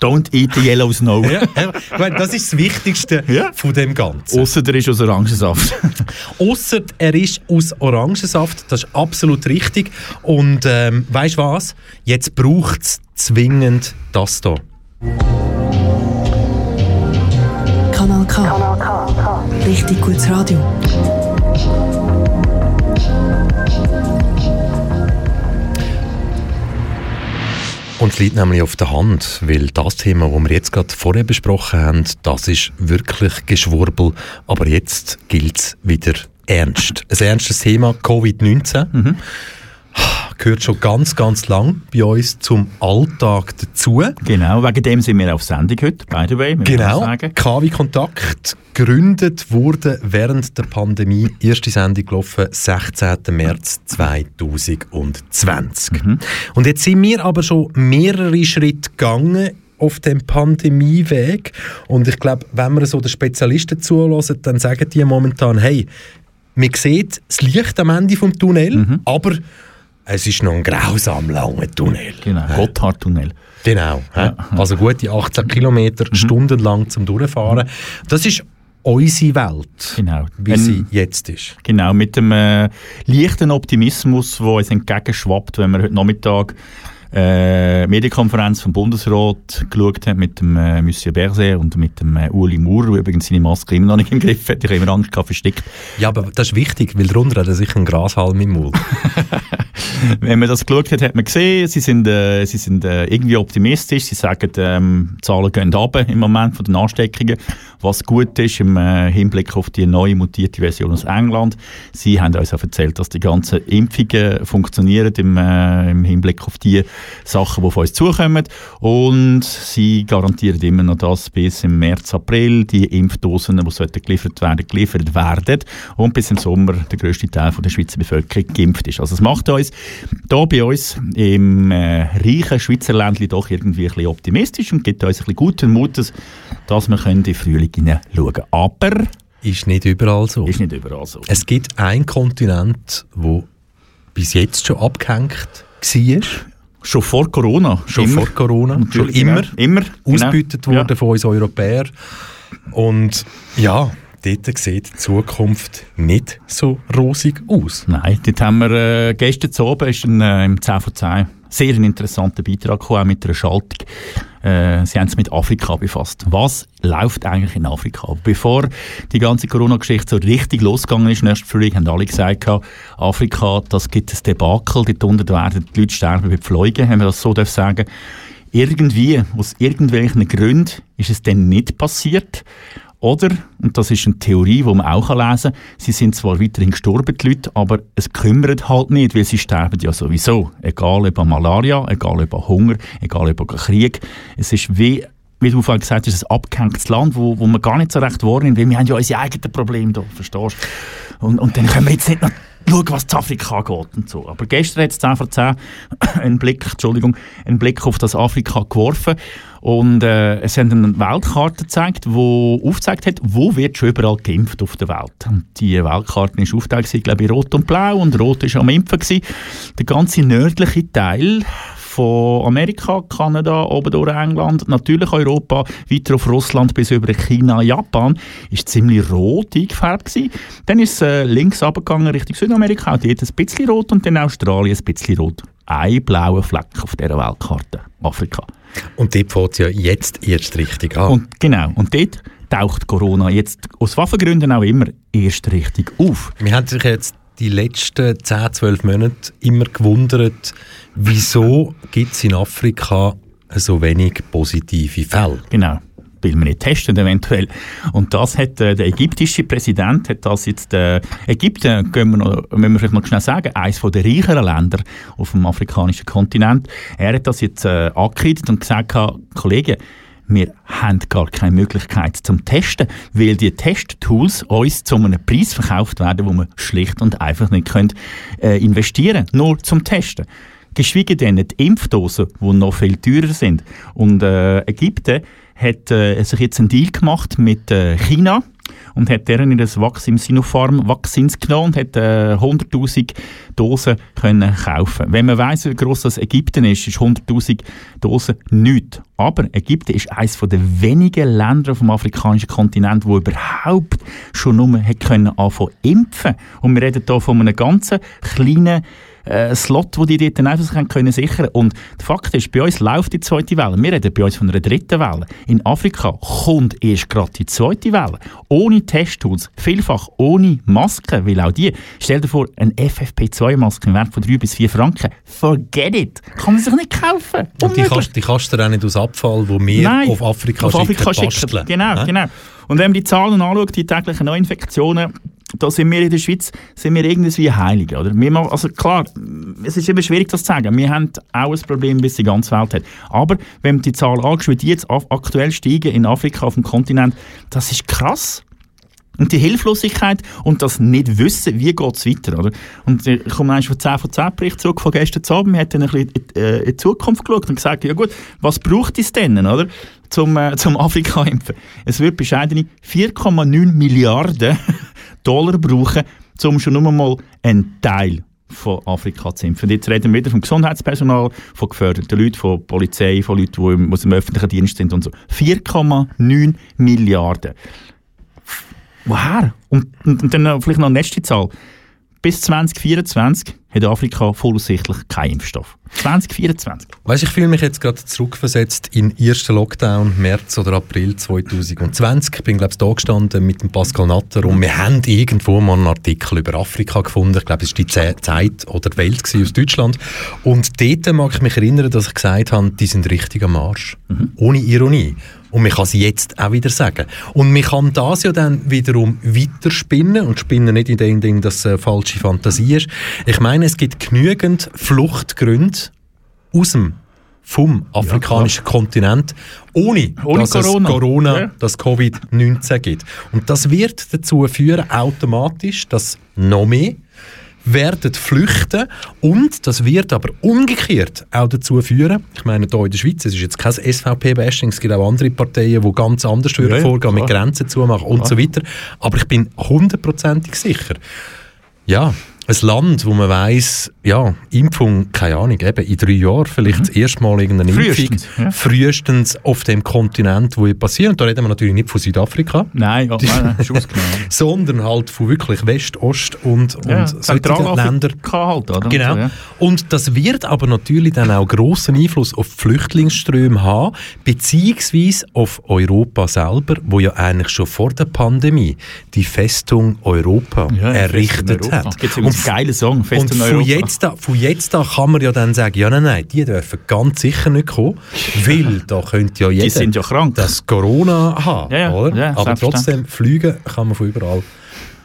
Don't eat the yellow snow. Ja. Ich meine, das ist das Wichtigste Ja. von dem Ganzen. Ausser der ist aus Orangensaft. Ausser er ist aus Orangensaft, das ist absolut richtig. Und ähm, weißt du was? Jetzt braucht es zwingend das hier. Kanal K. Richtig gutes Radio. Und es liegt nämlich auf der Hand, weil das Thema, das wir jetzt gerade vorher besprochen haben, das ist wirklich Geschwurbel. Aber jetzt gilt es wieder ernst. Ein ernstes Thema, Covid-19. Gehört schon ganz, ganz lang bei uns zum Alltag dazu. genau, wegen dem sind wir auf Sendung heute, by the way. Genau. KW Kontakt gegründet wurde während der Pandemie. Erste Sendung gelaufen 16. März 2020. Und jetzt sind wir aber schon mehrere Schritte gegangen auf dem Pandemieweg. Und ich glaube, wenn wir so den Spezialisten zulassen, dann sagen die momentan, hey, man sieht das Licht am Ende vom Tunnel, aber es ist noch ein grausam langer Tunnel. Genau, Gotthardtunnel. Genau. hä? Also gute 18 Kilometer stundenlang zum Durchfahren. Das ist unsere Welt, Genau. wie Ein- sie jetzt ist. Genau, mit dem äh, leichten Optimismus, der uns entgegenschwappt, wenn wir heute Nachmittag äh, Medienkonferenz vom Bundesrat geschaut haben mit dem äh, Monsieur Berset und mit dem äh, Uli Maurer, der übrigens seine Maske immer noch nicht im Griff hat. Ich habe immer Angst gehabt, versteckt. Ja, aber das ist wichtig, weil darunter hat er sicher einen Grashalm im Mund. Wenn man das geschaut hat, hat man gesehen, sie sind, äh, sie sind äh, irgendwie optimistisch. Sie sagen, ähm, die Zahlen gehen runter im Moment von den Ansteckungen, was gut ist im äh, Hinblick auf die neue mutierte Version aus England. Sie haben uns auch erzählt, dass die ganzen Impfungen funktionieren im, äh, im Hinblick auf die Sachen, die auf uns zukommen. Und sie garantieren immer noch, dass bis im März, April die Impfdosen, die geliefert werden, geliefert werden. Und bis im Sommer der grösste Teil von der Schweizer Bevölkerung geimpft ist. Also es macht uns hier bei uns im äh, reichen Schweizer Ländchen doch irgendwie ein bisschen optimistisch und gibt uns ein bisschen guten Mutes, dass wir können in den Frühling hineinschauen können. Aber Ist nicht überall so. ist nicht überall so. Es gibt einen Kontinent, wo bis jetzt schon abgehängt war, Schon vor Corona. schon immer. vor Corona, schon Natürlich, immer genau. Immer. ausgebeutet genau. worden von uns Europäern. Und ja, dort sieht die Zukunft nicht so rosig aus. Nein, dort haben wir äh, gestern zu oben ist ein, äh, im 10 von 10 sehr ein interessanter Beitrag gekommen, auch mit einer Schaltung. Äh, sie haben es mit Afrika befasst. Was läuft eigentlich in Afrika? Bevor die ganze Corona-Geschichte so richtig losgegangen ist, nächsten Frühling, haben alle gesagt, Afrika, das gibt ein Debakel, dort unten werden die Leute sterben bei Pfleugen, wenn man das so sagen. Irgendwie, aus irgendwelchen Gründen, ist es dann nicht passiert. Oder, und das ist eine Theorie, die man auch lesen kann, sie sind zwar weiterhin gestorben, die Leute, aber es kümmert halt nicht, weil sie sterben ja sowieso. Egal an Malaria, egal an Hunger, egal an Krieg. Es ist wie, wie du vorhin gesagt hast, ein abgehängtes Land, wo, wo man gar nicht so recht wahrnimmt, weil wir haben ja unsere eigenen Probleme da, verstehst du? Und, und dann können wir jetzt nicht noch schauen, was zu Afrika geht und so. Aber gestern hat es 10 vor 10 einen Blick, Entschuldigung, einen Blick auf das Afrika geworfen und äh, es haben eine Weltkarte gezeigt, die aufgezeigt hat, wo wird schon überall geimpft auf der Welt. Und die Weltkarte ist aufgeteilt, glaube ich, rot und blau und rot war am Impfen. Gewesen. Der ganze nördliche Teil von Amerika, Kanada, oben durch England, natürlich Europa, weiter auf Russland bis über China, Japan, ist ziemlich rot eingefärbt gewesen. Dann ist es äh, links runtergegangen Richtung Südamerika, auch dort ein bisschen rot und dann Australien ein bisschen rot. Ein blauer Fleck auf dieser Weltkarte, Afrika. Und dort fängt es ja jetzt erst richtig an. Und genau, und dort taucht Corona jetzt aus Waffengründen auch immer erst richtig auf. Wir haben sich jetzt die letzten 10, 12 Monate immer gewundert, wieso gibt es in Afrika so wenig positive Fälle. Genau. Weil wir nicht testen eventuell. Und das hat äh, der ägyptische Präsident, hat das jetzt, äh, Ägypten, können wir noch, müssen wir vielleicht mal schnell sagen, eines der reicheren Länder auf dem afrikanischen Kontinent, er hat das jetzt äh, angekreidet und gesagt, Kollegen, wir haben gar keine Möglichkeit zum Testen, weil die Testtools uns zu einem Preis verkauft werden, wo wir schlicht und einfach nicht können, äh, investieren nur zum Testen. Geschweige denn die Impfdosen, die noch viel teurer sind. Und äh, Ägypten hat äh, sich jetzt einen Deal gemacht mit äh, China und hat deren in das Vaccin Sinopharm Vaccins genommen und hat äh, 100'000 Dosen können kaufen. Wenn man weiss, wie gross das Ägypten ist, ist 100'000 Dosen nichts. Aber Ägypten ist eines der wenigen Länder auf dem afrikanischen Kontinent, wo überhaupt schon nur hat können anfangen impfen. Und wir reden hier von einem ganzen kleinen äh, Slot, wo die dort einfach können sichern Und der Fakt ist, bei uns läuft die zweite Welle. Wir reden bei uns von einer dritten Welle. In Afrika kommt erst gerade die zweite Welle. Ohne Testtools, vielfach ohne Masken, weil auch die, stell dir vor, eine FFP2-Maske im Wert von 3 bis 4 Franken, forget it, kann man sich nicht kaufen. Und die kannst, die kannst du auch nicht aus Abfall, wo wir Nein, auf Afrika auf schicken, Afrika schicken. Genau, Hä? genau. Und wenn man die Zahlen anschaut, die täglichen Neuinfektionen, da sind wir in der Schweiz sind wir irgendwie heilig. Oder? Wir, also klar, es ist immer schwierig, das zu sagen. Wir haben auch ein Problem, bis die ganze Welt hat. Aber wenn man die Zahlen anschaut, wie die jetzt aktuell steigen in Afrika, auf dem Kontinent, das ist krass. Und die Hilflosigkeit und das nicht wissen, wie geht es weiter. Oder? Und ich komme eigentlich von 10 von 10 Bericht zurück von gestern Abend. Wir haben dann ein bisschen äh, in die Zukunft geschaut und gesagt, ja gut, was braucht es denn, oder? Zum, äh, zum Afrika-Impfen? Es wird bescheidene 4,9 Milliarden Dollar brauchen, um schon nur mal einen Teil von Afrika zu impfen. Jetzt reden wir wieder vom Gesundheitspersonal, von geförderten Leuten, von Polizei, von Leuten, die im, aus dem öffentlichen Dienst sind und so. 4,9 Milliarden. Woher? Und, und, und dann vielleicht noch eine letzte Zahl. Bis 2024 hat Afrika voraussichtlich keinen Impfstoff. 2024. Weißt, ich fühle mich jetzt gerade zurückversetzt in den ersten Lockdown, März oder April 2020. Ich bin, glaube ich, da gestanden mit dem Pascal Natter und wir haben irgendwo mal einen Artikel über Afrika gefunden. Ich glaube, es war die Ze- Zeit oder die Welt aus Deutschland. Und dort mag ich mich erinnern, dass ich gesagt habe, die sind richtig am Arsch. Ohne Ironie. Und man kann es jetzt auch wieder sagen. Und man kann das ja dann wiederum weiterspinnen und spinnen nicht in dem Ding, dass es eine falsche Fantasie ist. Ich meine, es gibt genügend Fluchtgründe aus dem vom afrikanischen Kontinent, ohne, Ohne dass Corona. es Corona, Ja. das Covid-19 gibt. Und das wird dazu führen, automatisch, dass noch mehr werden flüchten und das wird aber umgekehrt auch dazu führen, ich meine hier in der Schweiz, es ist jetzt kein SVP-Bashing, es gibt auch andere Parteien, die ganz anders würden ja, vorgehen, mit klar. Grenzen zumachen und so weiter, aber ich bin hundertprozentig sicher, ja, ein Land, wo man weiss, ja, Impfung, keine Ahnung, eben in drei Jahren vielleicht das erste Mal irgendeine Impfung, Frühestens, ja. frühestens auf dem Kontinent, wo passiert. Und da reden wir natürlich nicht von Südafrika, Nein, oh, nein, nein, ist ausgenommen. sondern halt von wirklich West, Ost und, und ja, solchen Zentralafrika Ländern. halt, oder? Genau. So, ja. Und das wird aber natürlich dann auch grossen Einfluss auf Flüchtlingsströme haben, beziehungsweise auf Europa selber, wo ja eigentlich schon vor der Pandemie die Festung Europa Ja, errichtet Festung Europa. hat. Geilen Song, und Festung von jetzt, an, von jetzt an kann man ja dann sagen, ja nein, nein, die dürfen ganz sicher nicht kommen, weil da könnte ja jeder sind ja krank. das Corona haben, Ja, ja, oder? ja, aber trotzdem, fliegen kann man von überall.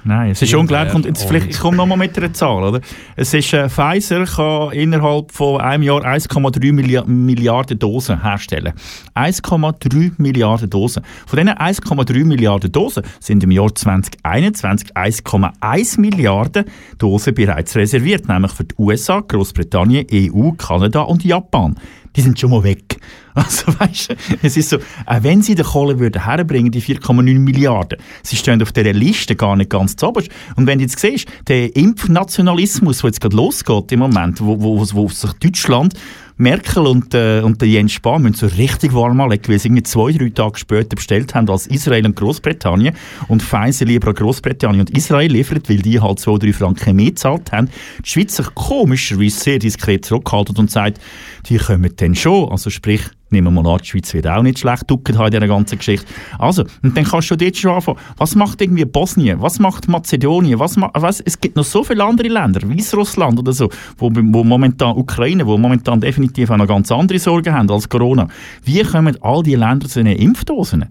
Nein, es ist unglaublich. Und jetzt vielleicht, ich komme nochmal mit einer Zahl. Oder? Es ist, äh, Pfizer kann innerhalb von einem Jahr 1,3 Milli Milliarden Dosen herstellen. 1,3 Milliarden Dosen. Von diesen 1,3 Milliarden Dosen sind im Jahr 2021 1,1 Milliarden Dosen bereits reserviert, nämlich für die USA, Großbritannien, EU, Kanada und Japan. Die sind schon mal weg. Also weißt du, es ist so, auch wenn sie den Kohle würden herbringen, die 4,9 Milliarden, sie stehen auf dieser Liste gar nicht ganz zu oberst. Und wenn du jetzt siehst, der Impfnationalismus, der jetzt gerade losgeht im Moment, wo, wo, wo sich Deutschland, Merkel und, äh, und der Jens Spahn müssen so richtig warm anlegen, weil sie irgendwie zwei, drei Tage später bestellt haben als Israel und Großbritannien und Pfizer lieber an Großbritannien und Israel liefert, weil die halt zwei, drei Franken mehr gezahlt haben. Die Schweiz sich komischerweise sehr diskret zurückhalten und sagt, die kommen dann schon. Also sprich, nehmen wir mal an, die Schweiz wird auch nicht schlecht ducken in dieser ganzen Geschichte. Also, und dann kannst du dort schon anfangen. Was macht irgendwie Bosnien? Was macht Mazedonien? Was ma was, es gibt noch so viele andere Länder, Weißrussland oder so, wo, wo momentan, Ukraine, wo momentan definitiv auch noch ganz andere Sorgen haben als Corona. Wie kommen all diese Länder zu den Impfdosen?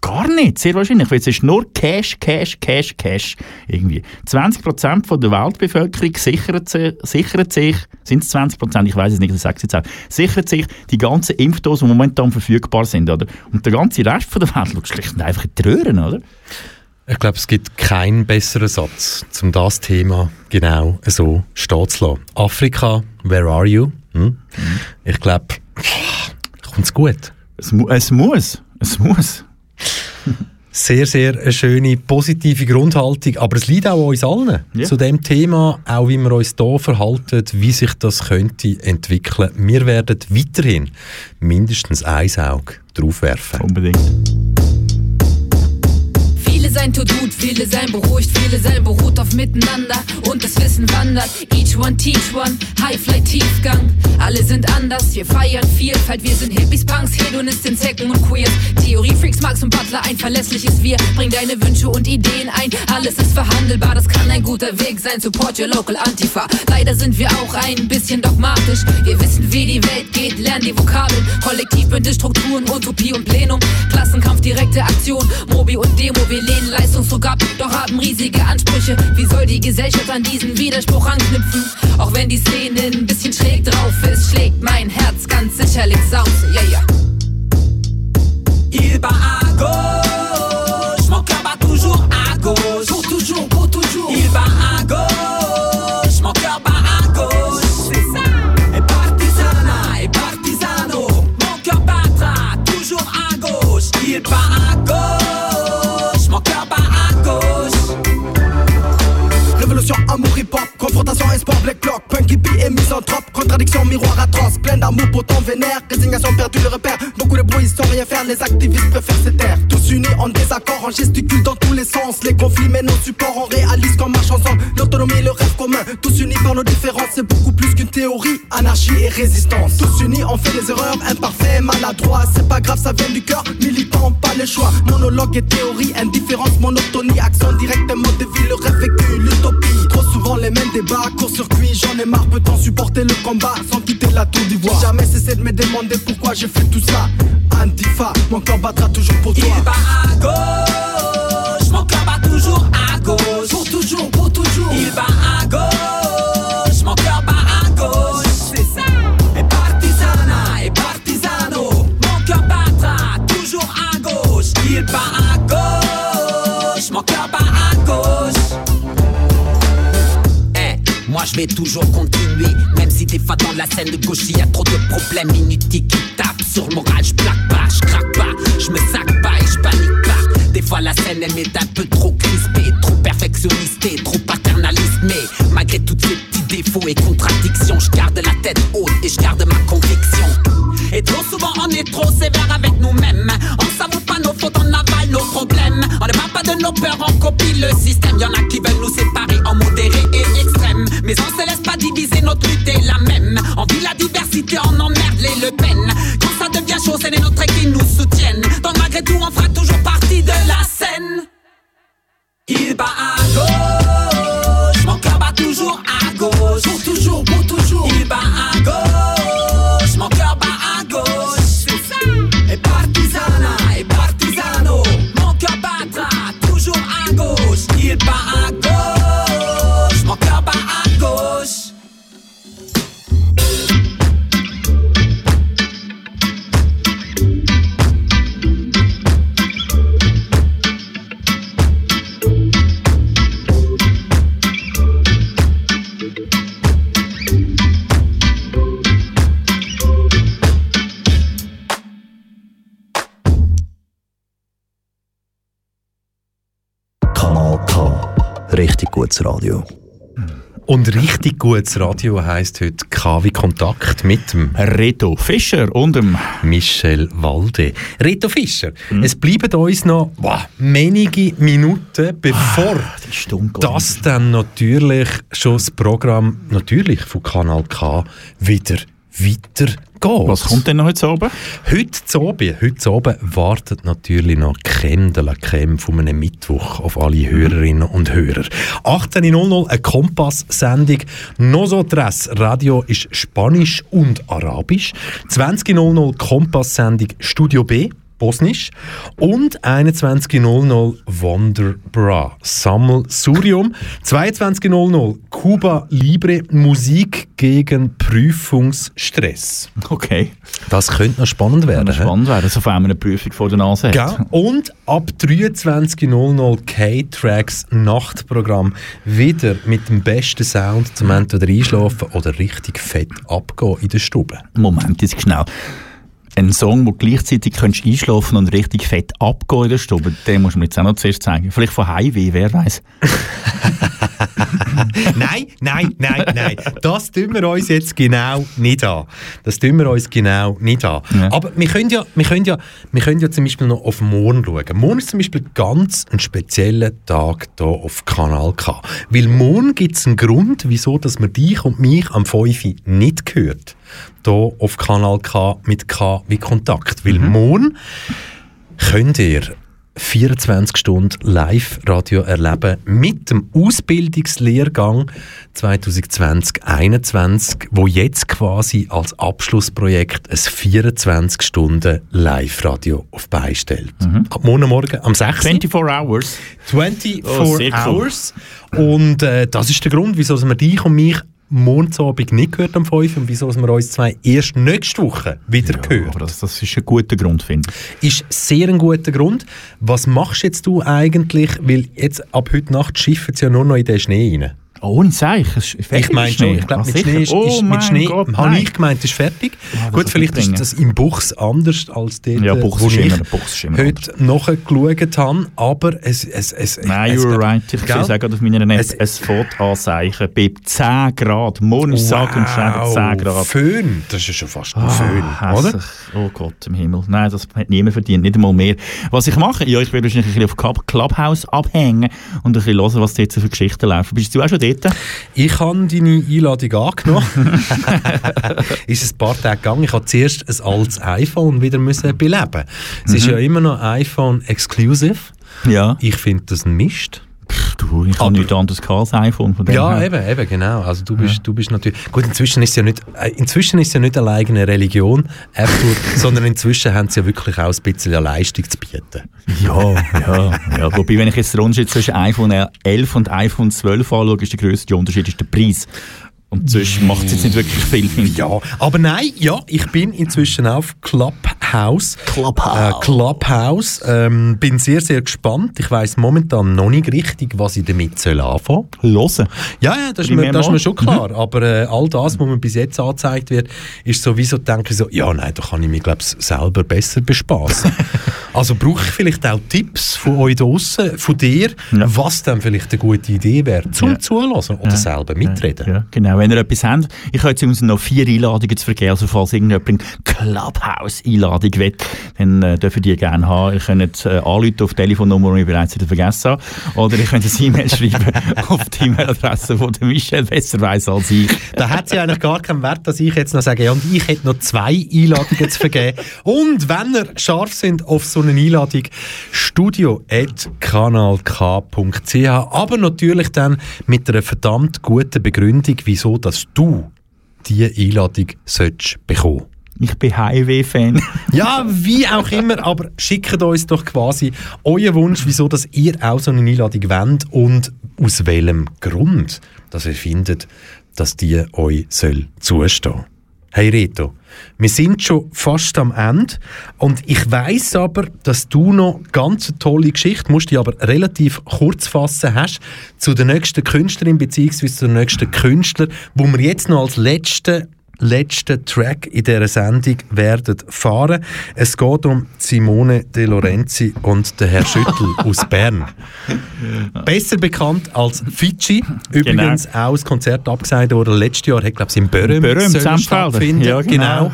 Gar nicht, sehr wahrscheinlich, weil es ist nur Cash, Cash, Cash, Cash. Irgendwie. 20% von der Weltbevölkerung sichert, sie, sichert sich, sind es 20%, ich weiß es nicht, das sagt jetzt auch, sichert sich die ganzen Impfdosen, die momentan verfügbar sind, oder? Und der ganze Rest von der Welt schaut schlicht und einfach in die Röhren, oder? Ich glaube, es gibt keinen besseren Satz, um das Thema genau so stehen zu lassen. Afrika, where are you? Hm? Ich glaube, kommt es gut. Es, mu es muss, es muss. Sehr, sehr eine schöne, positive Grundhaltung. Aber es liegt auch an uns allen. Ja. Zu dem Thema, auch wie wir uns hier verhalten, wie sich das könnte entwickeln. Wir werden weiterhin mindestens ein Auge drauf werfen. Unbedingt. Sein tut gut, viele sein beruhigt, viele sein beruht auf Miteinander und das Wissen wandert. Each one teach one, High Flight Tiefgang. Alle sind anders, wir feiern Vielfalt. Wir sind Hippies, Punks, Hedonisten, Zecken und Queers. Theorie-Freaks, Marx und Butler, ein verlässliches Wir. Bring deine Wünsche und Ideen ein, alles ist verhandelbar. Das kann ein guter Weg sein. Support your local Antifa. Leider sind wir auch ein bisschen dogmatisch. Wir wissen, wie die Welt geht, lernen die Vokabeln. Kollektivbünde, Strukturen, Utopie und Plenum. Klassenkampf, direkte Aktion, Mobi und Demo. Wir lehnen Leistungsdruck ab, doch haben riesige Ansprüche. Wie soll die Gesellschaft an diesen Widerspruch anknüpfen? Auch wenn die Szene ein bisschen schräg drauf ist, schlägt mein Herz ganz sicherlich Sause. Yeah, yeah. Il vénère, résignation, perdu le repère, beaucoup de bruit sans rien faire, les activistes préfèrent se taire, tous unis en désaccord, en gesticule dans tous les sens, les conflits mais nos supports, on réalise qu'on marche ensemble, l'autonomie, le rêve commun, tous unis par nos différences, c'est beaucoup plus qu'une théorie, anarchie et résistance, tous unis on fait des erreurs, imparfaits, maladroits, c'est pas grave, ça vient du cœur, militant, pas le choix, monologue et théorie, indifférence, monotonie, accent directement de vie, le rêve vécu, l'utopie, trop souvent les mêmes débats, court-circuit, j'en ai marre, peut-on supporter le combat sans quitter la tour d'ivoire J'ai jamais cessé de me demander pourquoi j'ai fait tout ça, Antifa, mon corps battra toujours pour toi. Il vais toujours continuer. Même si des fois dans la scène de gauche, y a trop de problèmes inutiles qui tapent sur le moral. Je plaque pas, je craque pas, je me sac pas et je panique pas. Des fois la scène elle m'est un peu trop crispée, trop perfectionniste et trop paternaliste. Mais malgré toutes ces petits défauts et contradictions, je garde la tête haute et je garde ma conviction. Et trop souvent on est trop sévère avec nous-mêmes. On s'avoue pas nos fautes, on avale nos problèmes. On ne parle pas de nos peurs, on copie le système. Y en a qui veulent nous séparer Mais on se laisse pas diviser, notre lutte est la même. On vit la diversité, on emmerde les Le Pen. Quand ça devient chaud, c'est les nôtres qui nous soutiennent. Donc malgré tout, on fera toujours gutes Radio. Und richtig gutes Radio heisst heute KW Kontakt mit dem Reto Fischer und dem Michel Walde. Reto Fischer, es bleiben uns noch wow, wenige Minuten, bevor das dann natürlich schon das Programm natürlich von Kanal K wieder weitergeht. Was kommt denn noch heute oben? Heute oben, heute oben wartet natürlich noch Creme de la Creme von einem Mittwoch auf alle Hörerinnen und Hörer. 18.00 eine Kompass-Sendung. Nosotras Radio ist Spanisch und Arabisch. 20.00 Kompass-Sendung Studio B. Bosnisch und 21.00 Wonderbra Sammelsurium 22.00 Cuba Libre Musik gegen Prüfungsstress Okay. das könnte noch spannend werden. Hä? spannend werden, sofern man eine Prüfung vor der Nase hat. Gell? Und ab 23.00 K-Tracks Nachtprogramm wieder mit dem besten Sound zum entweder einschlafen oder richtig fett abgehen in der Stube. Moment, jetzt schnell. Ein Song, wo gleichzeitig könntest einschlafen und richtig fett abgehen in der Stube, den musst du mir jetzt auch noch zuerst zeigen. Vielleicht von Highway, wer weiß. nein, nein, nein, nein. Das tun wir uns jetzt genau nicht an. Das tun wir uns genau nicht an. Aber wir können, ja, wir, können ja, wir können ja zum Beispiel noch auf morgen schauen. Morgen ist zum Beispiel ganz ein spezieller Tag hier auf Kanal K. Weil morgen gibt es einen Grund, wieso dass man dich und mich am 5 Uhr nicht hört. Hier auf Kanal K mit K wie Kontakt. Weil morgen könnt ihr 24 Stunden Live-Radio erleben mit dem Ausbildungslehrgang 2020-21, wo jetzt quasi als Abschlussprojekt ein 24 Stunden Live-Radio auf beistellt. Ab morgen Morgen am 6. 24 Hours. 24 Oh, sehr cool. Hours. Und äh, das ist der Grund, wieso wir dich und mich Morgenabend nicht gehört am 5 und wieso wir uns zwei erst nächste Woche wieder hören. Aber das, das ist ein guter Grund, finde Ist sehr ein guter Grund. Was machst jetzt du eigentlich, weil jetzt ab heute Nacht schiffen sie ja nur noch in den Schnee rein. Ohne Seich, es ist fertig Ich meine schon, Schnee. ich glaube Ah, mit? Schnee ist, oh ist mit Schnee, Gott, habe ich gemeint, ist fertig. Ah, Gut, vielleicht ich ist das im Buchs anders als dort, Ja, äh, Buchs wo ich immer- Buchs heute nachgeschaut habe, aber es, es, es Nein, es, you're right. Ich sehe es auch auf meiner Net. Es fährt anzeichen bei 10 Grad. Morgen ist sage und schreibe 10 Grad. Föhn, das ist schon fast ein Ah, Föhn, oder? Oh Gott im Himmel. Nein, das hat niemand verdient, nicht einmal mehr. Was ich mache, ja, ich werde wahrscheinlich ein bisschen auf Club- Clubhouse abhängen und ein bisschen hören, was dort für Geschichten laufen. Bist du auch schon dort? Ich habe deine Einladung angenommen. ist ein paar Tage gegangen. Ich habe zuerst ein altes iPhone wieder müssen beleben. Es ist Mhm. ja immer noch iPhone Exclusive. Ja. Ich finde das ein Mist. Ich habe nichts anderes gehabt als iPhone. Von dem Ja, her. eben, eben, genau. Also du bist, du bist natürlich. Gut, inzwischen ist es ja nicht, äh, inzwischen ist ja nicht alleine eine Religion, Apple, sondern inzwischen haben sie ja wirklich auch ein bisschen eine Leistung zu bieten. Ja, ja, ja. Wobei, wenn ich jetzt den Unterschied zwischen iPhone 11 und iPhone 12 anschaue, ist der grösste Unterschied ist der Preis. Und sonst macht es jetzt nicht wirklich viel. finde ich. Ja, aber nein, ja, ich bin inzwischen auf Clubhouse. Clubhouse. Äh, Clubhouse. Ähm, bin sehr, sehr gespannt. Ich weiss momentan noch nicht richtig, was ich damit soll anfangen soll. Hören? Ja, ja, das ist, mir, das ist mir schon klar. Aber äh, all das, was mir bis jetzt angezeigt wird, ist sowieso, denke ich so, ja, nein, da kann ich mich, glaube ich, selber besser bespaßen. also brauche ich vielleicht auch Tipps von euch draussen, von dir, was dann vielleicht eine gute Idee wäre, zum Ja. Zulassen oder selber mitreden. Ja, genau. Wenn ihr etwas habt, ich habe jetzt übrigens noch vier Einladungen zu vergeben, also falls irgendjemand eine Clubhouse-Einladung will, dann äh, dürft ihr die gerne haben. Ihr könnt äh, anrufen auf die Telefonnummer, die ich bereits wieder vergessen habe, oder ihr könnt ein E-Mail schreiben auf die E-Mail-Adresse, die Michel besser weiss als ich. Da hat sie eigentlich gar keinen Wert, dass ich jetzt noch sage, ja, und ich hätte noch zwei Einladungen zu vergeben. Und wenn ihr scharf sind auf so eine Einladung, studio.kanalk.ch, aber natürlich dann mit einer verdammt guten Begründung, wieso dass du diese Einladung sollst bekommen. Ich bin Highway-Fan. Ja, wie auch immer, aber schickt uns doch quasi euren Wunsch, wieso dass ihr auch so eine Einladung wollt und aus welchem Grund, dass ihr findet, dass die euch soll zustehen. Hey Reto, wir sind schon fast am Ende und ich weiß aber, dass du noch ganz eine tolle Geschichte, musst die aber relativ kurz fassen, hast zu der nächsten Künstlerin bzw. zu der nächsten Künstler, wo wir jetzt noch als letzten letzten Track in dieser Sendung werden fahren. Es geht um Simone De Lorenzi und den Herr Schüttel aus Bern. Besser bekannt als Fidschi. Übrigens auch das Konzert abgesagt worden. Letztes Jahr hat, glaube ich, in sollen Senffelder. stattfinden. Ja, genau.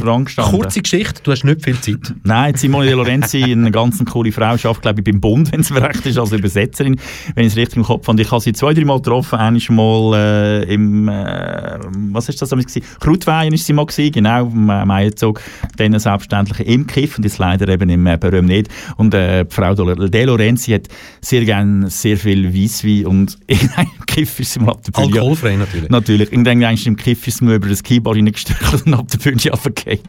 Dran gestanden. kurze Geschichte, du hast nicht viel Zeit. Nein, Simone De Lorenzi, eine ganz coole Frau, arbeitet, glaube ich, beim Bund, wenn es mir recht ist, als Übersetzerin, wenn ich es richtig im Kopf habe. Ich habe sie zwei, drei Mal getroffen. Einmal mal äh, im, äh, was ist das damals gewesen? Krautweihen ist sie mal gewesen, genau, im äh, Meierzog. Dann selbstverständlich im Kiff und jetzt leider eben im äh, Beröm nicht. Und äh, Frau De Lorenzi hat sehr gerne sehr viel Weisswein und irgendein im Kiff ist sie mal ab der. Alkoholfrei natürlich. Natürlich. Irgendwann im Kiff ist sie mir über das Keyboard reingestückelt und ab der Bühne runtergefallen.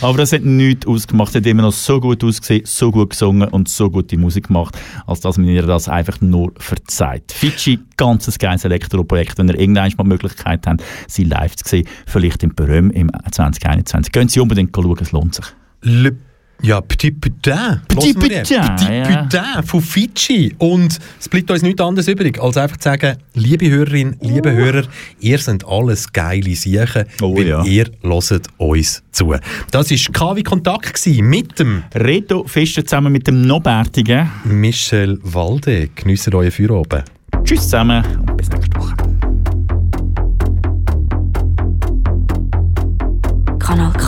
Aber das hat nichts ausgemacht. Sie hat immer noch so gut ausgesehen, so gut gesungen und so gute Musik gemacht, als dass man ihr das einfach nur verzeiht. Fidschi, ganzes geiles Elektroprojekt. Wenn ihr irgendwann mal die Möglichkeit habt, sie live zu sehen, vielleicht im Beröm im 2021. Gehen Sie unbedingt schauen, es lohnt sich. Le ja, Petit Putain. Petit. Putain, Petit ja. Putain von Fidschi. Und es bleibt uns nichts anderes übrig, als einfach zu sagen, liebe Hörerinnen, liebe Hörer, ihr seid alles geile Siechen, weil ja. ihr hört uns zu. Das war KW Kontakt mit dem Reto Fischer zusammen mit dem Nobärtigen. Michel Walde. Geniessen euren Feierabend. Tschüss zusammen und bis nächste Woche. Kanal K.